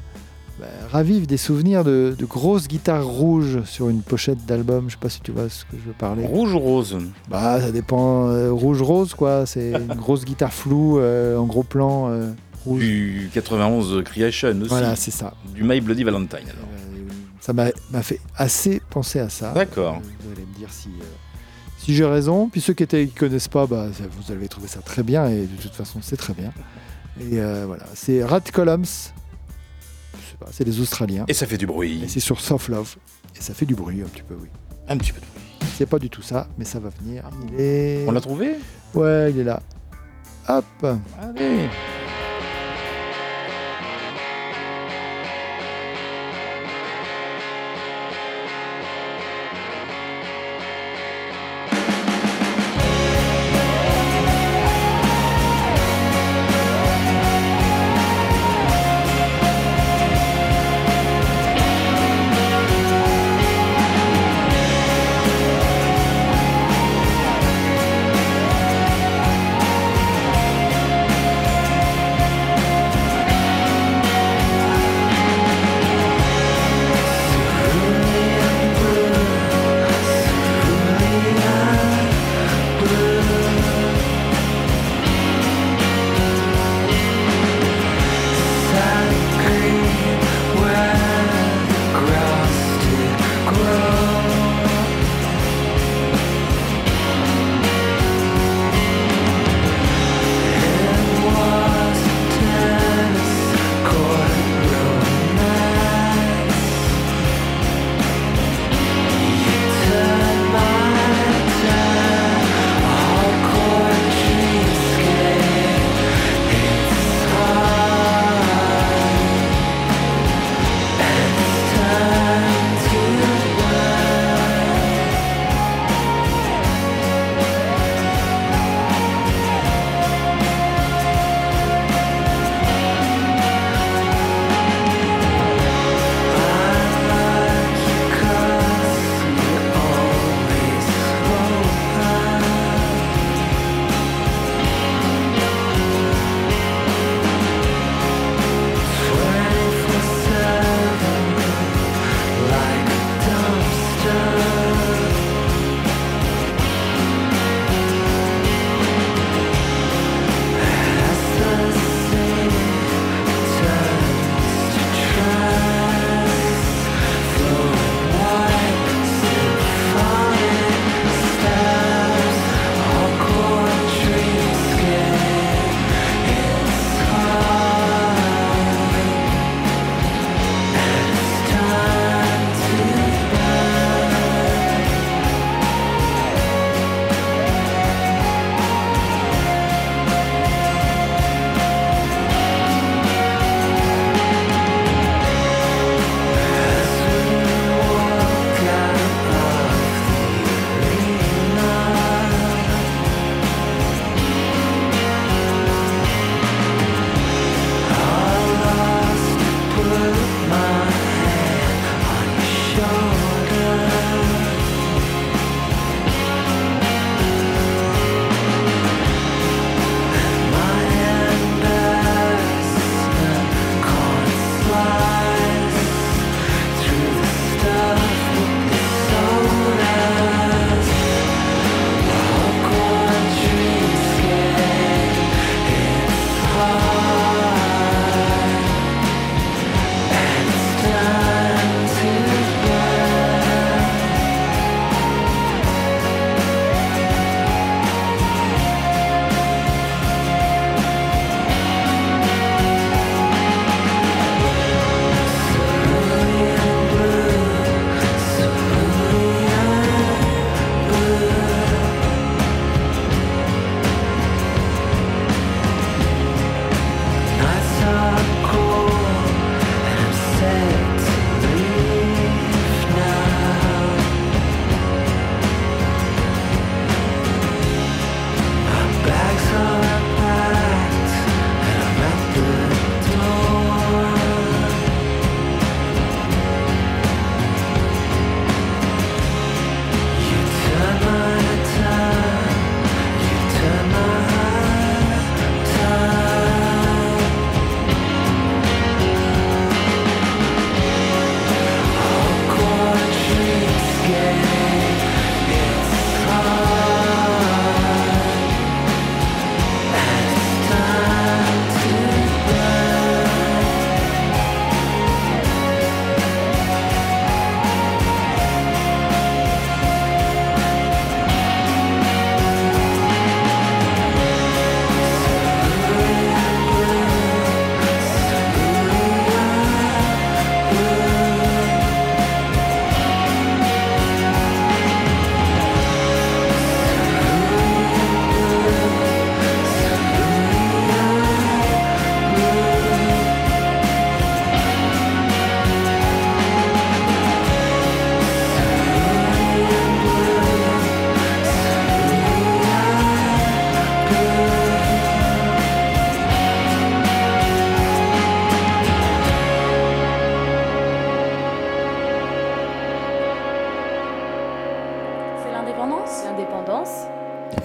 bah, ravive des souvenirs de, de grosses guitares rouges sur une pochette d'album. Je sais pas si tu vois ce que je veux parler. Rouge ou rose Bah, ça dépend. euh, rouge-rose, quoi. C'est une grosse guitare floue euh, en gros plan. euh, rouge. Du 91 Creation aussi. Voilà, c'est ça. Du My Bloody Valentine alors. Ça m'a fait assez penser à ça. D'accord. Vous allez me dire si, si j'ai raison. Puis ceux qui ne connaissent pas, bah, vous allez trouver ça très bien. Et de toute façon, c'est très bien. Et euh, voilà, c'est Rat Columns. Pas, c'est les Australiens. Et ça fait du bruit. Et c'est sur Soft Love. Et ça fait du bruit un petit peu, oui. Un petit peu de bruit. C'est pas du tout ça, mais ça va venir. Il est. On l'a trouvé? Ouais, il est là. Hop Allez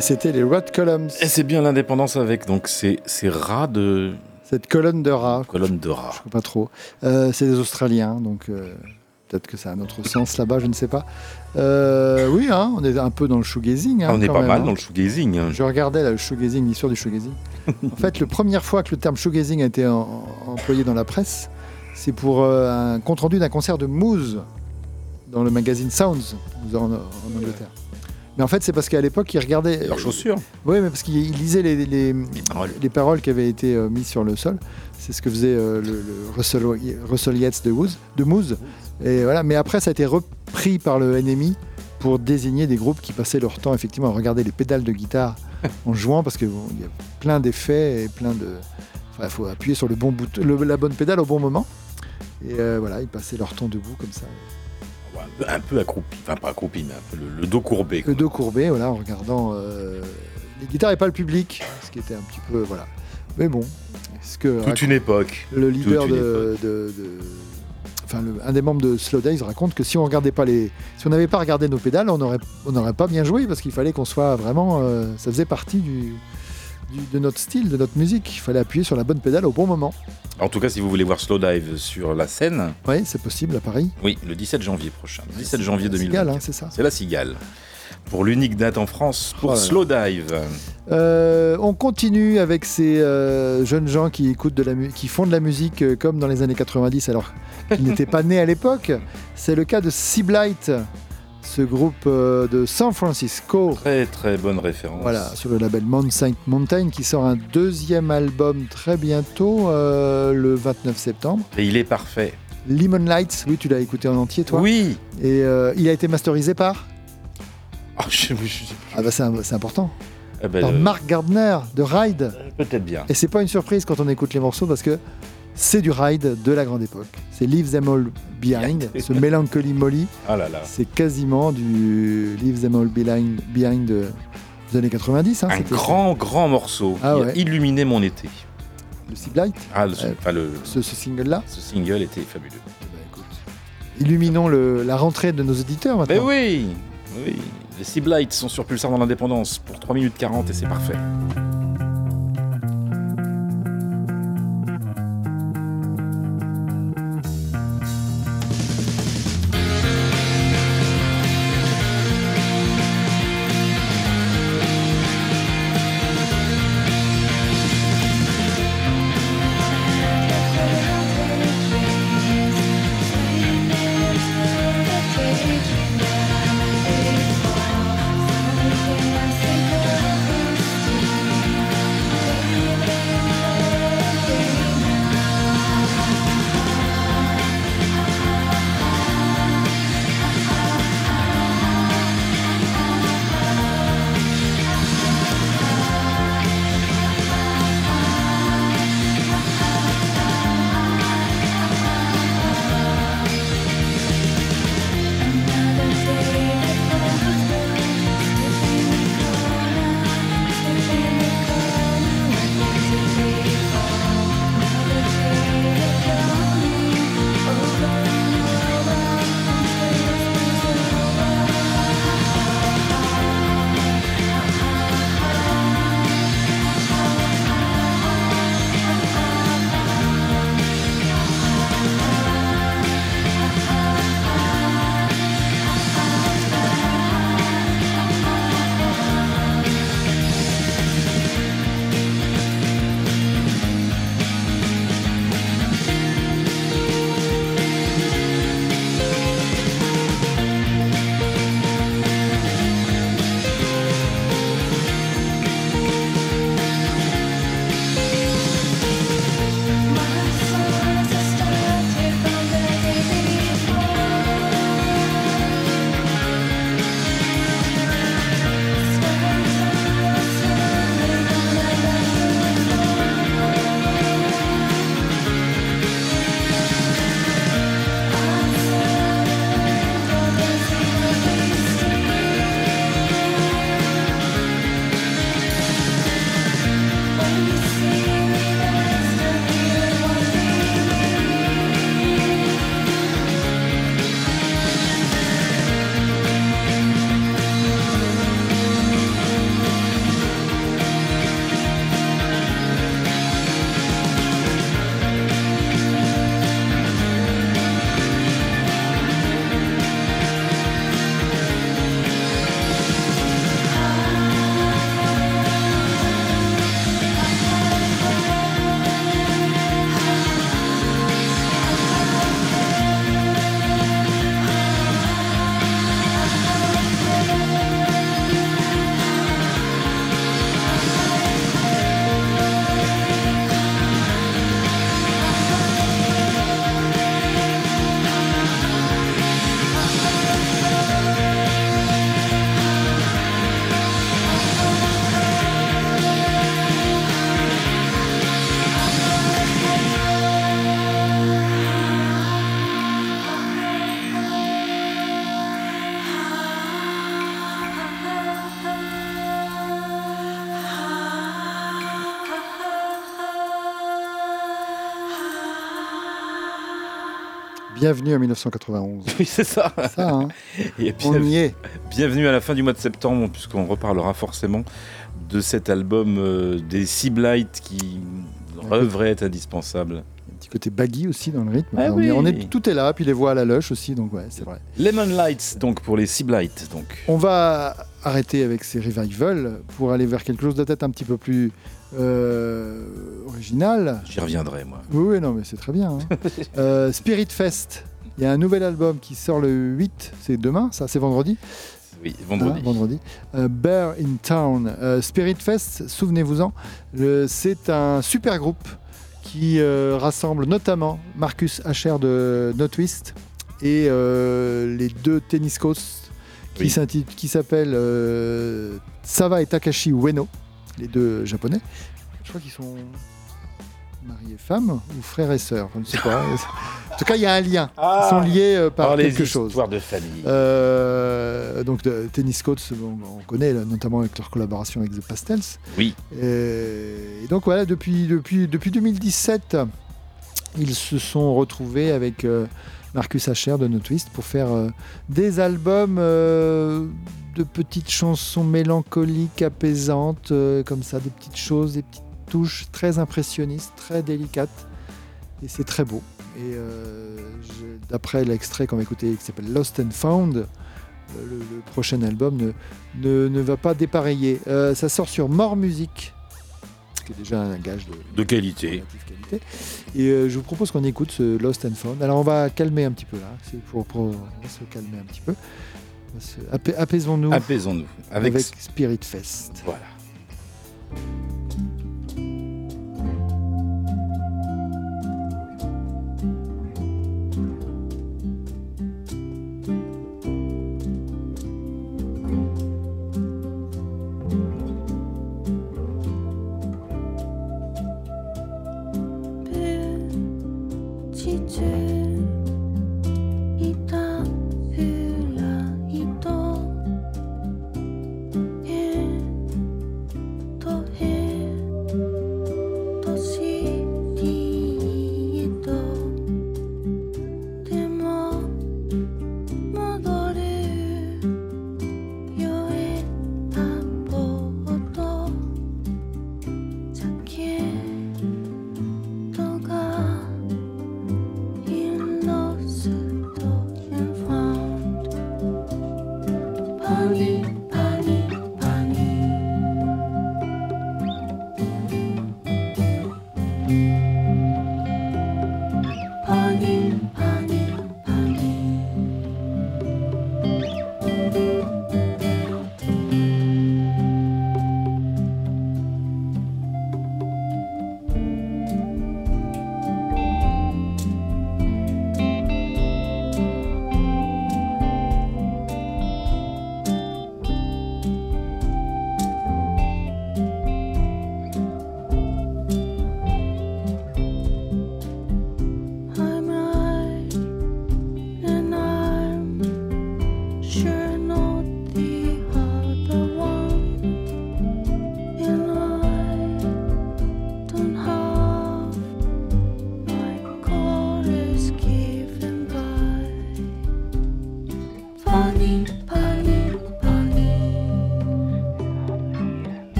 Et c'était les Rod Columns. Et c'est bien l'indépendance avec donc ces, ces rats de. Cette colonne de rats. Colonne de rats. Je sais pas trop. Euh, c'est des Australiens, donc euh, peut-être que ça a un autre sens là-bas, je ne sais pas. Euh, oui, hein, on est un peu dans le shoegazing. hein, Ah, on est pas même, mal hein. dans le shoegazing. hein. Je regardais là, le shoegazing, l'histoire du shoegazing. en fait, la première fois que le terme shoegazing a été en- employé dans la presse, c'est pour un compte-rendu d'un concert de Moose dans le magazine Sounds en, en Angleterre. Mais en fait, c'est parce qu'à l'époque, ils regardaient. Leurs chaussures. Oui, mais parce qu'ils ils lisaient les, les, paroles. les paroles qui avaient été euh, mises sur le sol. C'est ce que faisait euh, le, le Russell, Russell Yates de, Woos- de Moose. Et voilà. Mais après, ça a été repris par le NMI pour désigner des groupes qui passaient leur temps effectivement à regarder les pédales de guitare en jouant parce qu'il y a plein d'effets et plein de. Enfin, il faut appuyer sur le bon bouton, le- la bonne pédale au bon moment. Et euh, voilà, ils passaient leur temps debout comme ça. Un peu- accroupi. Enfin, pas accroupi, mais un peu le, le dos courbé. Le dos courbé, voilà, en regardant euh, les guitares et pas le public, ce qui était un petit peu. Voilà. Mais bon, est-ce que. Toute une époque. Le leader de, de- de- Enfin, le- un des membres de Slow Days raconte que si on regardait pas les, si on n'avait pas regardé nos pédales, on n'aurait, on n'aurait pas bien joué parce qu'il fallait qu'on soit vraiment, euh, ça faisait partie du, du- de notre style, de notre musique. Il fallait appuyer sur la bonne pédale au bon moment. En tout cas, si vous voulez voir Slowdive sur la scène, Oui, c'est possible à Paris. oui, le 17 janvier prochain. Le 17 janvier la 2020. Cigale, hein, c'est ça. C'est la Cigale. Pour l'unique date en France, pour Oh là là. Slowdive. Euh, on continue avec ces euh, jeunes gens qui écoutent de la qui font de la musique euh, comme dans les années 90 alors qu'ils n'étaient pas nés à l'époque. C'est le cas de Seablight, ce groupe euh, de San Francisco. Très très bonne référence. Voilà, sur le label Mount Saint Mountain qui sort un deuxième album très bientôt, euh, le 29 septembre. Et il est parfait. Lemon Lights, oui, tu l'as écouté en entier, toi Oui. Et euh, il a été masterisé par Ah, je, je- je- Ah bah c'est important. Ben, Par Mark Gardner de Ride. Peut-être bien. Et c'est pas une surprise quand on écoute les morceaux parce que c'est du ride de la grande époque. C'est Leave Them All Behind, ce Melancholy Molly. Ah là là. C'est quasiment du Leave Them All Behind, behind de- des années 90. hein, Un grand, grand morceau Ah qui a ouais. illuminé mon été. Le Seablight, Ah, le, enfin, le- ce, ce single-là. ce single était fabuleux. Illuminons le- la rentrée de nos auditeurs maintenant. Mais oui, oui. Les Seablights sont sur Pulsar dans l'indépendance pour 3 minutes 40 et c'est parfait. Bienvenue en 1991. Oui, c'est ça. Ça, hein. Et On bien- y est. Bienvenue à la fin du mois de septembre, puisqu'on reparlera forcément de cet album euh, des Sea Blight qui devrait être indispensable. Un petit côté baggy aussi dans le rythme. Ah on, oui. est, on est- tout est là, puis les voix à la lush aussi, donc ouais, c'est vrai. Lemon Lights, donc pour les Sea Blight. Donc. On va arrêter avec ces revivals pour aller vers quelque chose de peut-être un petit peu plus original. J'y reviendrai, moi. Oui, oui, non, mais c'est très bien. hein. Euh, Spirit Fest. Il y a un nouvel album qui sort le 8, c'est demain, ça, c'est vendredi. Oui, vendredi. Hein, vendredi. Euh, Bear in Town. Euh, Spirit Fest, souvenez-vous-en, c'est un super groupe qui euh, rassemble notamment Marcus Asher de No Twist et euh, les deux tennis coachs qui Oui. s'appellent euh, Sava et Takashi Ueno, les deux japonais. Je crois qu'ils sont mariés femmes ou frères et sœurs, je ne sais pas. en tout cas, il y a un lien. Ils sont liés euh, par les quelque chose. de famille. Euh, donc de Tennis Coats, on, on connaît là, notamment avec leur collaboration avec The Pastels. Oui. Et, et donc voilà, depuis, depuis, depuis 2017, ils se sont retrouvés avec euh, Marcus Asher de No Twist pour faire euh, des albums euh, de petites chansons mélancoliques, apaisantes, euh, comme ça, des petites choses, des petites touches très impressionnistes, très délicates. Et c'est très beau. Et euh, d'après l'extrait qu'on va écouter qui s'appelle Lost and Found, euh, le, le prochain album ne, ne, ne va pas dépareiller. Euh, ça sort sur More Music, ce qui est déjà un gage de, De qualité. Et euh, je vous propose qu'on écoute ce Lost and Found. Alors on va calmer un petit peu là, c'est pour, pour- on va se calmer un petit peu. Apaisons-nous Apaisons-nous. Avec, avec Spirit Fest. Voilà.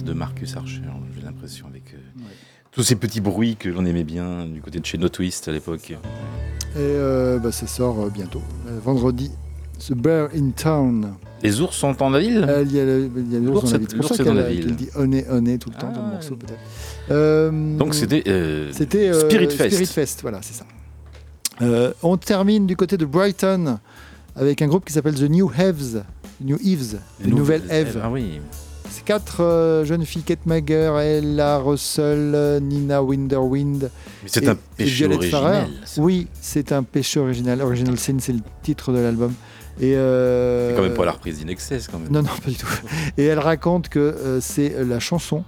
Patte de Marcus Archer, j'ai l'impression, avec euh, tous ces petits bruits que l'on aimait bien du côté de chez No Twist à l'époque. Et euh, bah, ça sort euh, bientôt, vendredi. The Bear in Town. Les ours sont en ville Euh, Il y a, le- il y a l'ours L'ours dans la est- ville. C'est pour ça est dans qu'elle la ville. dit oné oné tout le temps dans le Ah, morceau peut-être. Donc c'était C'était Spirit Fest. Spirit Fest, voilà, c'est ça. Euh, on termine du côté de Brighton avec un groupe qui s'appelle The New Eves. New Eves, Les nouvelle nouvelles. Ah oui. Quatre euh, jeunes filles, Kate Mager, Ella Russell, euh, Nina Winderwind. C'est un péché original. Oui, c'est un péché original. Original Sin, c'est le titre de l'album. Et euh, C'est quand même pas la reprise d'Inexcess quand même. Non, non, pas du tout. Et elle raconte que euh, c'est la chanson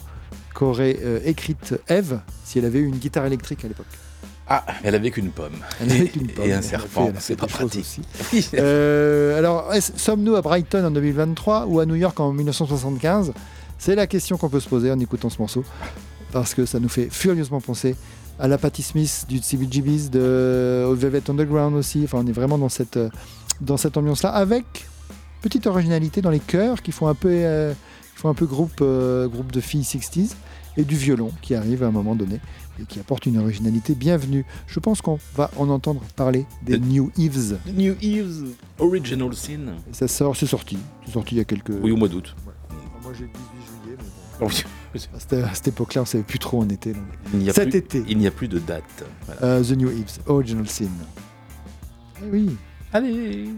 qu'aurait euh, écrite Eve si elle avait eu une guitare électrique à l'époque. Ah, elle avait qu'une pomme. Elle avait qu'une pomme. Et un serpent, c'est pas pratique. aussi. Euh, alors, sommes-nous à Brighton en 2023 ou à New York en 1975 C'est la question qu'on peut se poser en écoutant ce morceau, parce que ça nous fait furieusement penser à la Patti Smith du CBGB's, de au Velvet Underground aussi. Enfin, on est vraiment dans cette, euh, dans cette ambiance-là, avec petite originalité dans les chœurs qui font un peu, euh, font un peu groupe, euh, groupe de filles 60s, et du violon qui arrive à un moment donné et qui apporte une originalité bienvenue. Je pense qu'on va en entendre parler des New Eves. The New Eves Original Sin. Et ça sort, c'est sorti. C'est sorti il y a quelques. Oui, au mois d'août. Moi j'ai le 18 juillet, mais Oh oui. À cette, époque-là, on savait plus trop où on était. donc. Il n'y a Cet plus- été. Il n'y a plus de date. Voilà. Euh, The New Eves, Original Sin. Eh oui. Allez.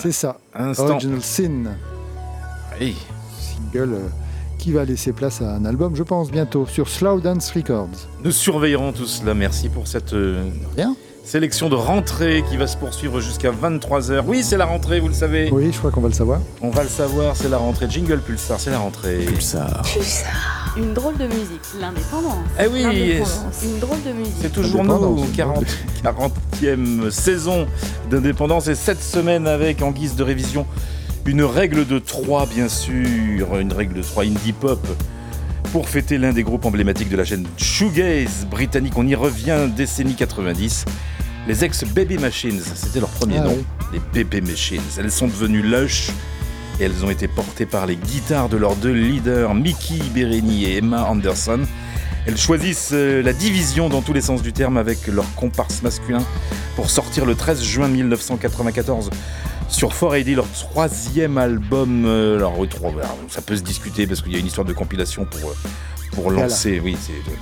C'est ça. Instant. Original Sin. Oui. Single euh, qui va laisser place à un album, je pense, bientôt, sur Slow Dance Records. Nous surveillerons tout cela. Merci pour cette euh, Rien. sélection de rentrée qui va se poursuivre jusqu'à 23h. Oui, c'est la rentrée, vous le savez. Oui, je crois qu'on va le savoir. On va le savoir, c'est la rentrée. Jingle Pulsar, c'est la rentrée. Pulsar. Une drôle de musique, l'indépendance. Eh oui, L'indépendance. Une drôle de musique. C'est toujours nous, 40, 40e saison d'indépendance et cette semaine avec en guise de révision une règle de 3 bien sûr, une règle de 3 indie pop pour fêter l'un des groupes emblématiques de la chaîne shoegaze britannique. On y revient décennie 90. Les ex Baby Machines, c'était leur premier Ah nom, oui. les Baby Machines. Elles sont devenues Lush et elles ont été portées par les guitares de leurs deux leaders, Mickey Berenny et Emma Anderson. Elles choisissent euh, la division dans tous les sens du terme avec leur comparse masculin pour sortir le 13 juin 1994 sur 4AD leur troisième album. euh, alors trois- alors, ça peut se discuter parce qu'il y a une histoire de compilation pour, euh, Voilà. lancer, oui, c'est euh,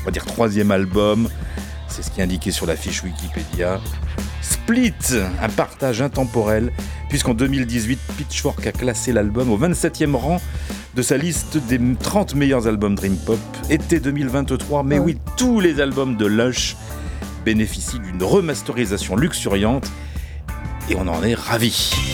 on va dire troisième album. C'est ce qui est indiqué sur la fiche Wikipédia. Split, un partage intemporel, puisqu'en 2018, Pitchfork a classé l'album au 27e rang de sa liste des 30 meilleurs albums Dream Pop, été 2023. Mais oui, tous les albums de Lush bénéficient d'une remasterisation luxuriante, et on en est ravis.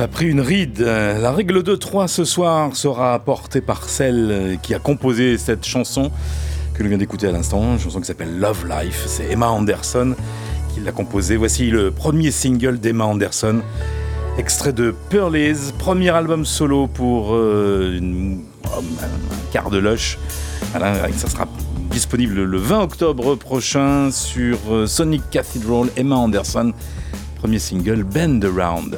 Pas pris une ride. La règle de 3 ce soir sera portée par celle qui a composé cette chanson que l'on vient d'écouter à l'instant, une chanson qui s'appelle Love Life. C'est Emma Anderson qui l'a composée. Voici le premier single d'Emma Anderson, extrait de Pearlies, premier album solo pour euh, un quart de lush. Voilà, ça sera disponible le 20 octobre prochain sur euh, Sonic Cathedral. Emma Anderson, premier single Bend Around.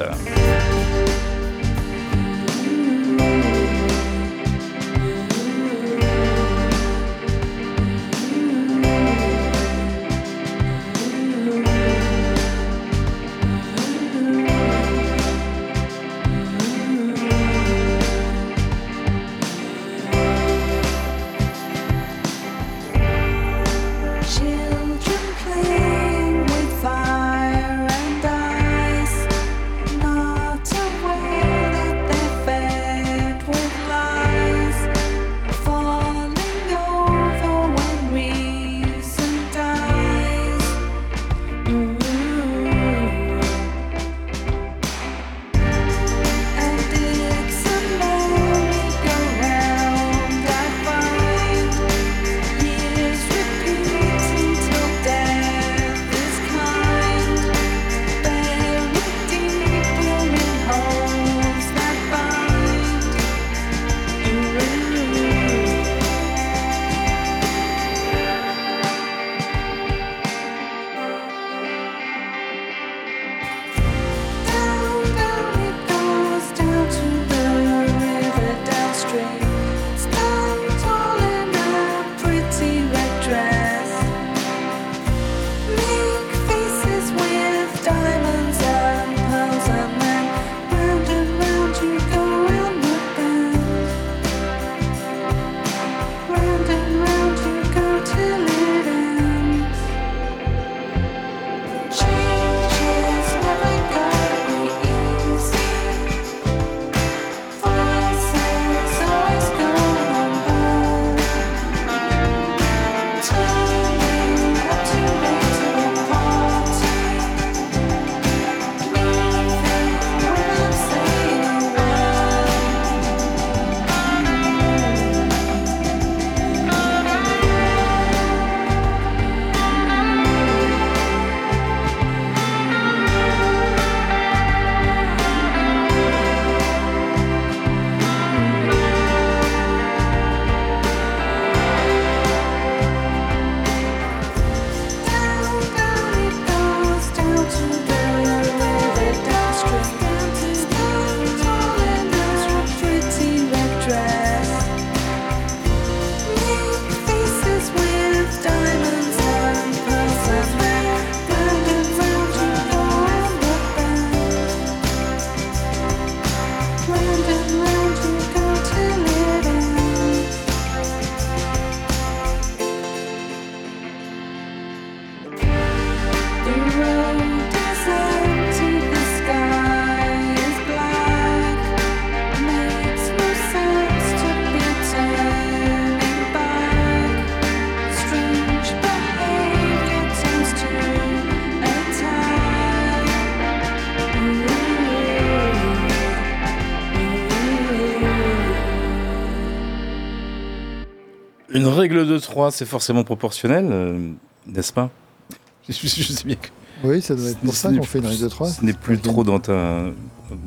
Règle de 3, c'est forcément proportionnel, euh, n'est-ce pas? Je, je sais bien que Oui, ça doit être pour ça qu'on fait une règle de 3. Ce n'est plus trop dans, ta,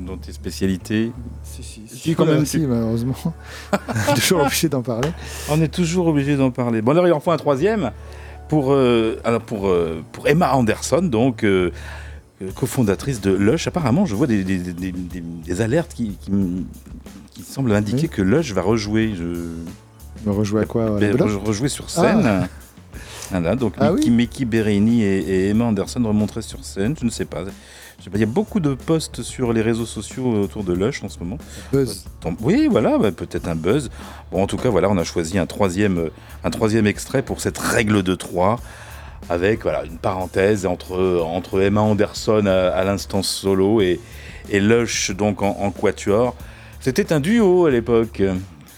dans tes spécialités. Si, si, Si, quand même. si, tu- malheureusement. Toujours obligé d'en parler. On est toujours obligé d'en parler. Bon, alors il en faut un troisième pour, euh, alors pour, euh, pour Emma Anderson, donc euh, cofondatrice de Lush. Apparemment, je vois des, des- des- des- des alertes qui, qui, me- qui semblent indiquer que Lush va rejouer. Je... Me rejouer à quoi à Ben, re- rejouer sur scène. Ah. Voilà, donc Ah Mickey, oui Mickey Berini et, et Emma Anderson remonteraient sur scène, je ne sais pas. Il y a beaucoup de posts sur les réseaux sociaux autour de Lush en ce moment. Buzz. Tant- Oui, voilà, bah, peut-être un buzz. Bon, en tout cas, voilà, on a choisi un troisième, euh, un troisième extrait pour cette règle de 3 avec voilà, une parenthèse entre, entre Emma Anderson à, à l'instant solo et, et Lush donc en, en quatuor. C'était un duo à l'époque.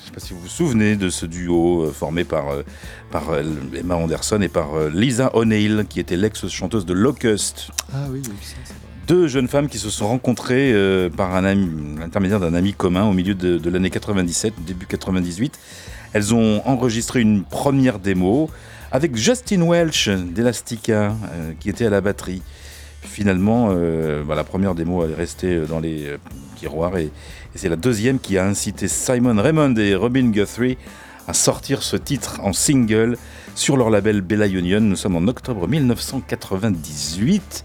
Je ne sais pas si vous vous souvenez de ce duo euh, formé par, euh, par euh, Emma Anderson et par Lisa O'Neill, qui était l'ex-chanteuse de Locust. Ah oui, oui, ça. Deux jeunes femmes qui se sont rencontrées euh, par un l'intermédiaire d'un ami commun au milieu de, de l'année 97, début 98. Elles ont enregistré une première démo avec Justin Welch d'Elastica euh, qui était à la batterie. Finalement, euh, bah, la première démo est restée dans les euh, tiroirs et, c'est la deuxième qui a incité Simon Raymond et Robin Guthrie à sortir ce titre en single sur leur label Bella Union. Nous sommes en octobre 1998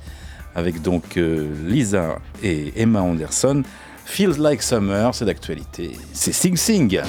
avec donc euh, Lisa et Emma Anderson. Feels Like Summer, c'est d'actualité. C'est Sing Sing.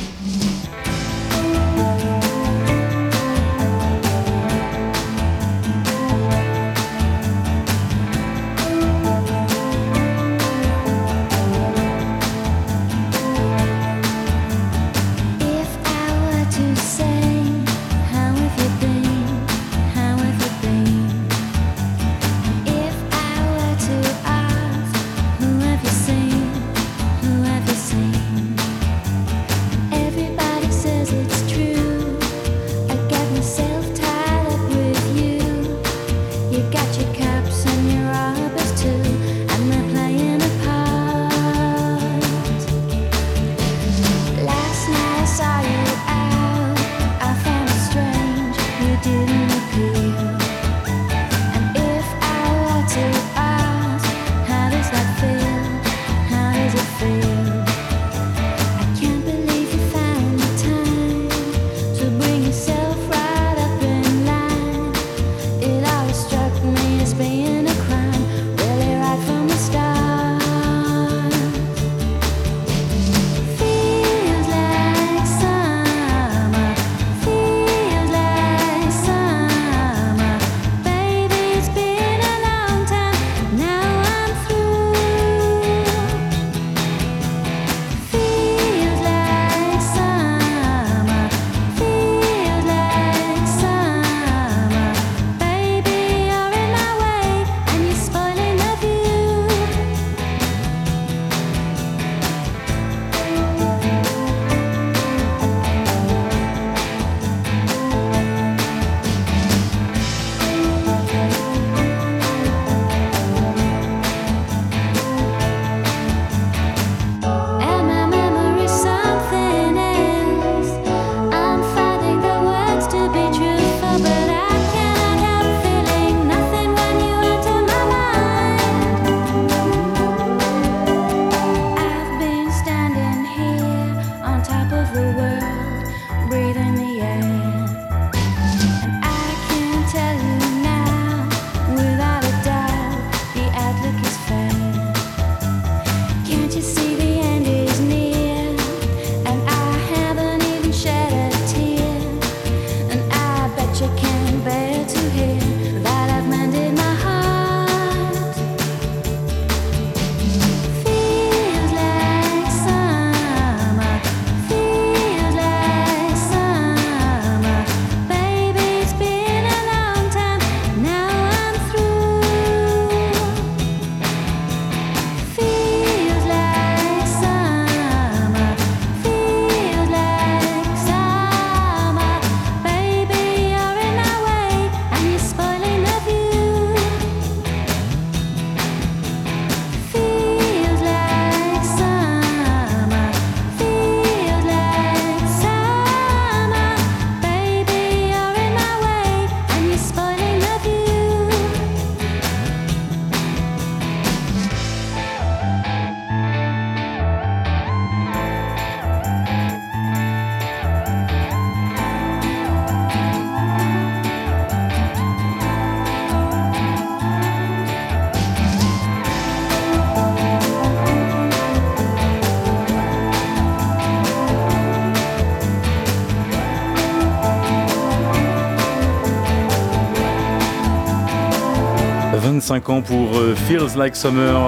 25 ans pour euh, Feels Like Summer.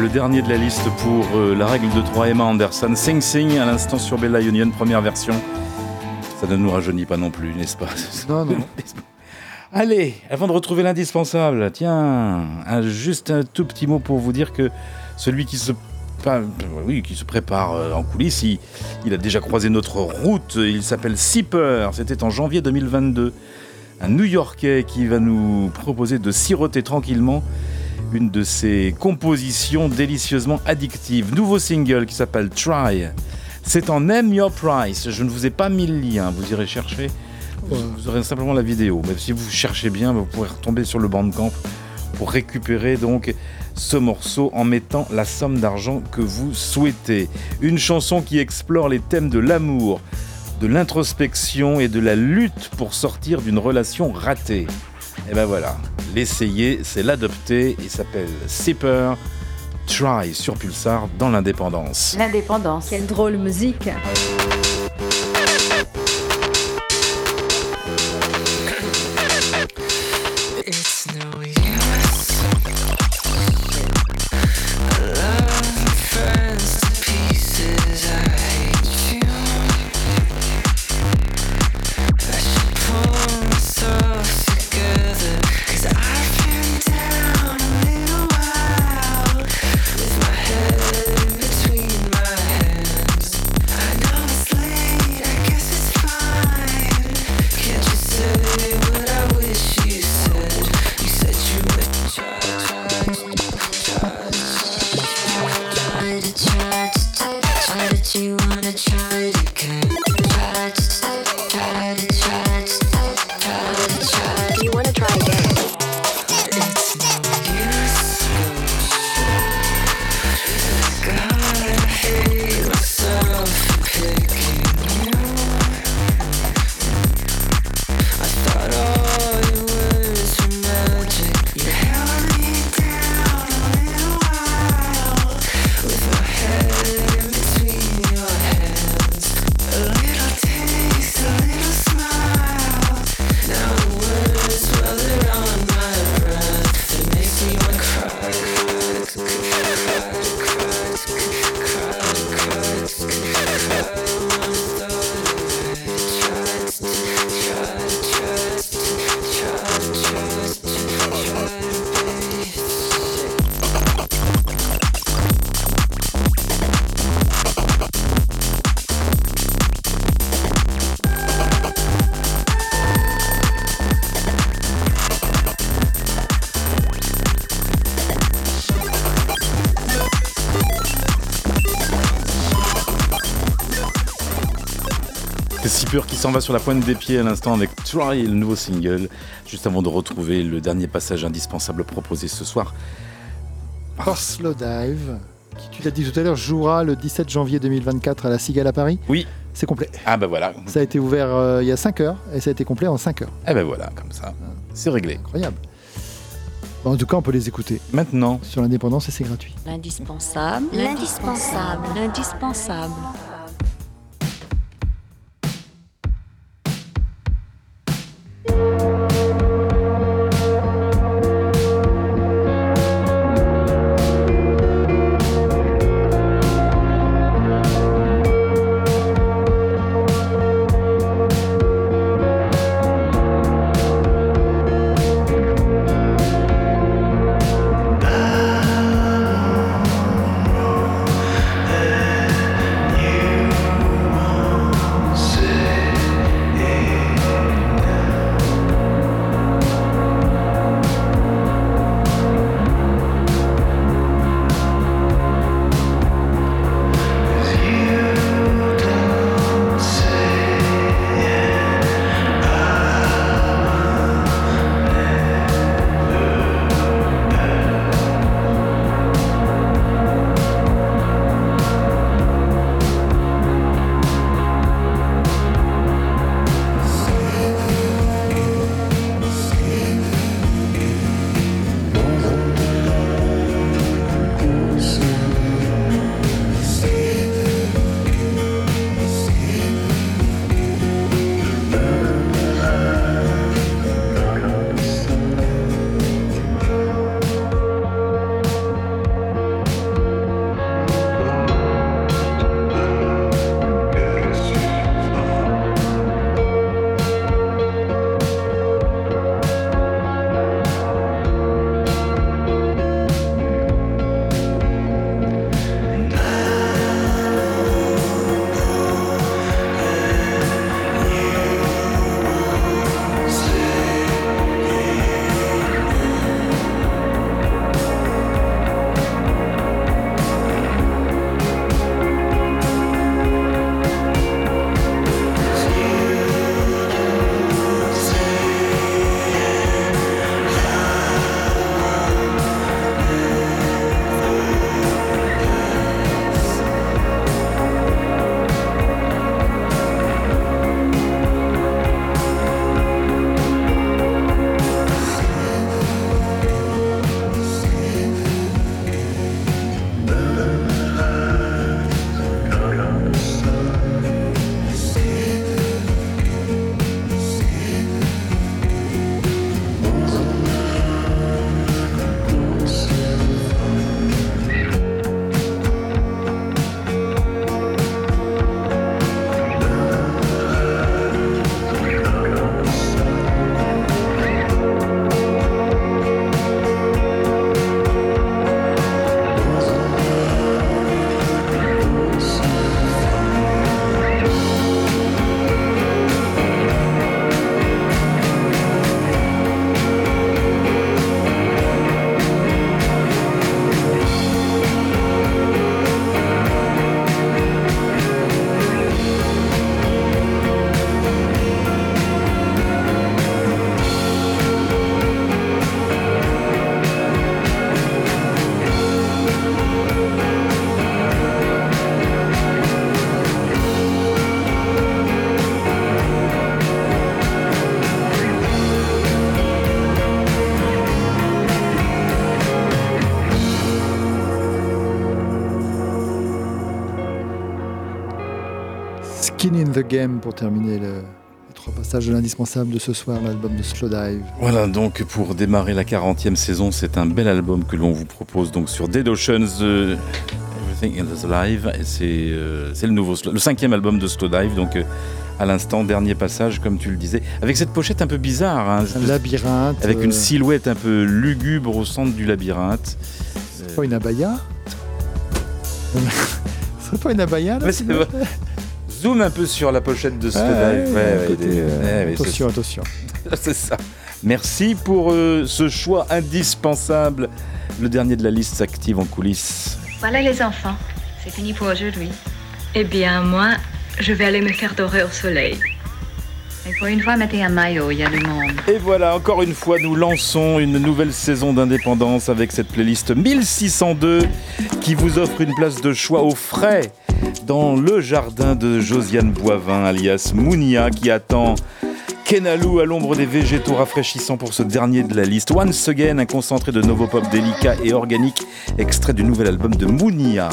Le dernier de la liste pour euh, la règle de 3 Emma Anderson. Sing Sing à l'instant sur Bella Union, première version. Ça ne nous rajeunit pas non plus, n'est-ce pas? Non, non. Allez, avant de retrouver l'indispensable, tiens, un- juste un tout petit mot pour vous dire que celui qui se, pas- oui, qui se prépare euh, en coulisses, il, il a déjà croisé notre route. Il s'appelle Sipper. C'était en janvier 2022. Un New-Yorkais qui va nous proposer de siroter tranquillement une de ses compositions délicieusement addictives. Nouveau single qui s'appelle Try. C'est en Name Your Price. Je ne vous ai pas mis le lien, vous irez chercher. Vous, aurez simplement la vidéo. Mais si vous cherchez bien, vous pourrez retomber sur le Bandcamp pour récupérer donc ce morceau en mettant la somme d'argent que vous souhaitez. Une chanson qui explore les thèmes de l'amour, de l'introspection et de la lutte pour sortir d'une relation ratée. Et ben voilà, l'essayer, c'est l'adopter. Il s'appelle Sipper. Try sur Pulsar dans l'indépendance. L'indépendance. Quelle drôle musique. Qui s'en va sur la pointe des pieds à l'instant avec Try, le nouveau single, juste avant de retrouver le dernier passage indispensable proposé ce soir. Force Slow Dive, qui tu l'as dit tout à l'heure, jouera le 17 janvier 2024 à la Cigale à Paris. Oui. C'est complet. Ah bah voilà. Ça a été ouvert euh, il y a 5 heures et ça a été complet en 5 heures. Eh ben voilà, comme ça, c'est réglé. Incroyable. Bon, en tout cas, on peut les écouter. Maintenant. Sur l'indépendance et c'est gratuit. L'indispensable. L'indispensable. L'indispensable. The Game pour terminer le, les trois passages de l'indispensable de ce soir, l'album de Slowdive. Voilà, donc pour démarrer la 40e saison, c'est un bel album que l'on vous propose donc sur Dead Oceans. euh, Everything is Alive, et c'est euh, c'est le nouveau, le cinquième album de Slowdive, donc euh, à l'instant, dernier passage, comme tu le disais, avec cette pochette un peu bizarre, hein, Un labyrinthe. avec une euh, silhouette un peu lugubre au centre du labyrinthe. C'est pas une abaya? Ce serait pas une abaya là Mais c'est. Zoom un peu sur la pochette de ouais, c'est attention, attention. C'est ça. Merci pour euh, ce choix indispensable. Le dernier de la liste s'active en coulisses. Voilà les enfants, c'est fini pour aujourd'hui. Eh bien, moi, je vais aller me faire dorer au soleil. Et pour une fois, mettez un maillot, il y a du monde. Et voilà, encore une fois, nous lançons une nouvelle saison d'indépendance avec cette playlist 1602 qui vous offre une place de choix au frais dans le jardin de Josiane Boivin, alias Mounia, qui attend Kenalou à l'ombre des végétaux rafraîchissants pour ce dernier de la liste. Once Again, un concentré de Novopop délicat et organique, extrait du nouvel album de Mounia.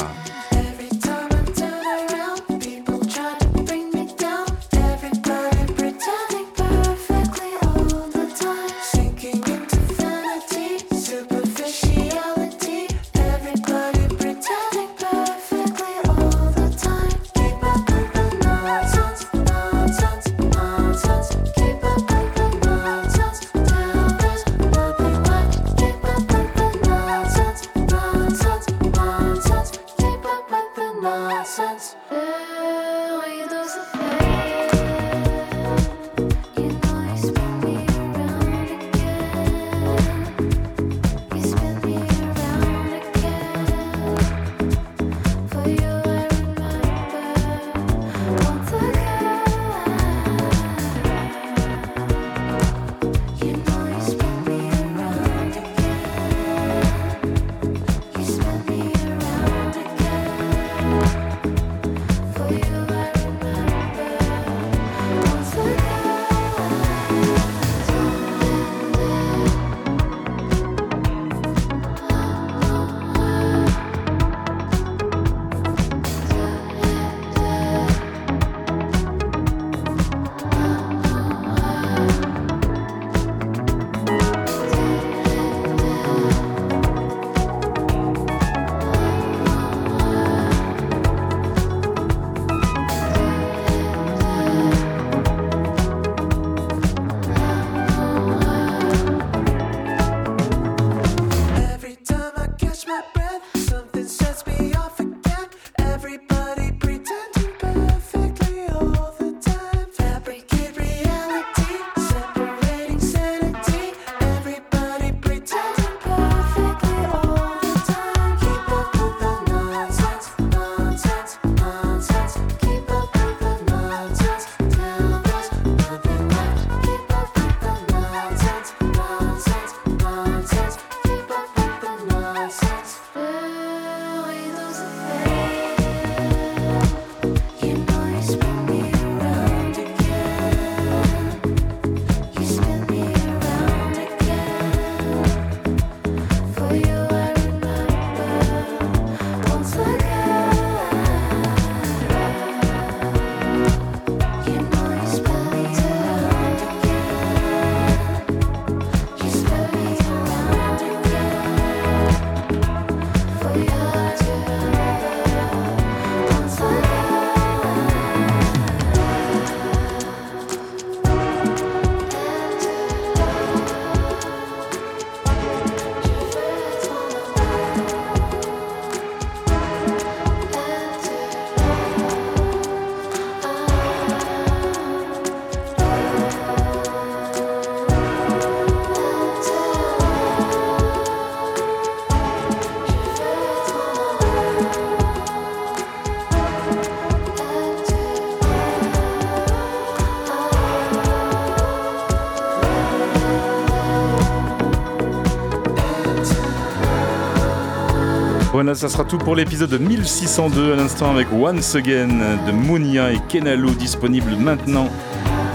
Voilà, ça sera tout pour l'épisode 1602 à l'instant avec Once Again de Mounia et Kenalo disponible maintenant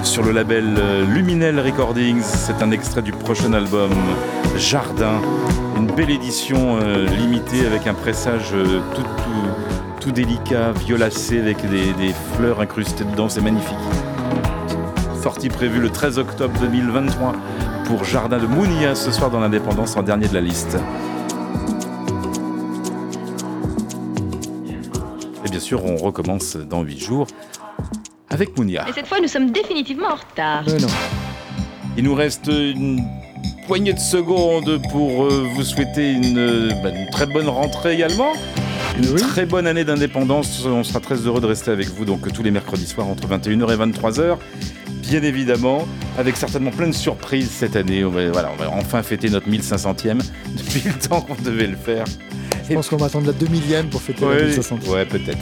sur le label euh, Luminel Recordings. C'est un extrait du prochain album Jardin, une belle édition euh, limitée avec un pressage euh, tout, délicat, violacé avec des, des fleurs incrustées dedans, c'est magnifique. Sortie prévue le 13 octobre 2023 pour Jardin de Mounia ce soir dans l'Indépendance en dernier de la liste. Sûr, on recommence dans 8 jours avec Mounia. Et cette fois, nous sommes définitivement en retard. Il nous reste une poignée de secondes pour euh, vous souhaiter une, euh, bah, une très bonne rentrée également. Une très bonne année d'indépendance. On sera très heureux de rester avec vous donc tous les mercredis soirs entre 21h et 23h. Bien évidemment, avec certainement plein de surprises cette année. On va, voilà, on va enfin fêter notre 1500e depuis le temps qu'on devait le faire. Je pense qu'on va attendre la 2000e pour fêter la Ouais, 1500. ouais, peut-être.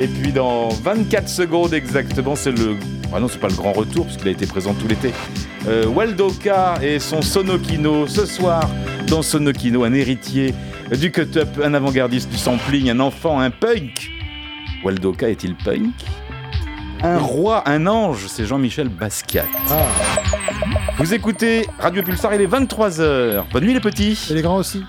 Et puis dans 24 secondes exactement, c'est le. Ah non, c'est pas le grand retour puisqu'il a été présent tout l'été. Euh, Waldoka et son Sonokino ce soir dans Sonokino, un héritier du cut-up, un avant-gardiste du sampling, un enfant, un punk. Waldoka est-il punk? Un roi, un ange, c'est Jean-Michel Basquiat. Vous écoutez Radio Pulsar, il est 23h. Bonne nuit les petits. Et les grands aussi.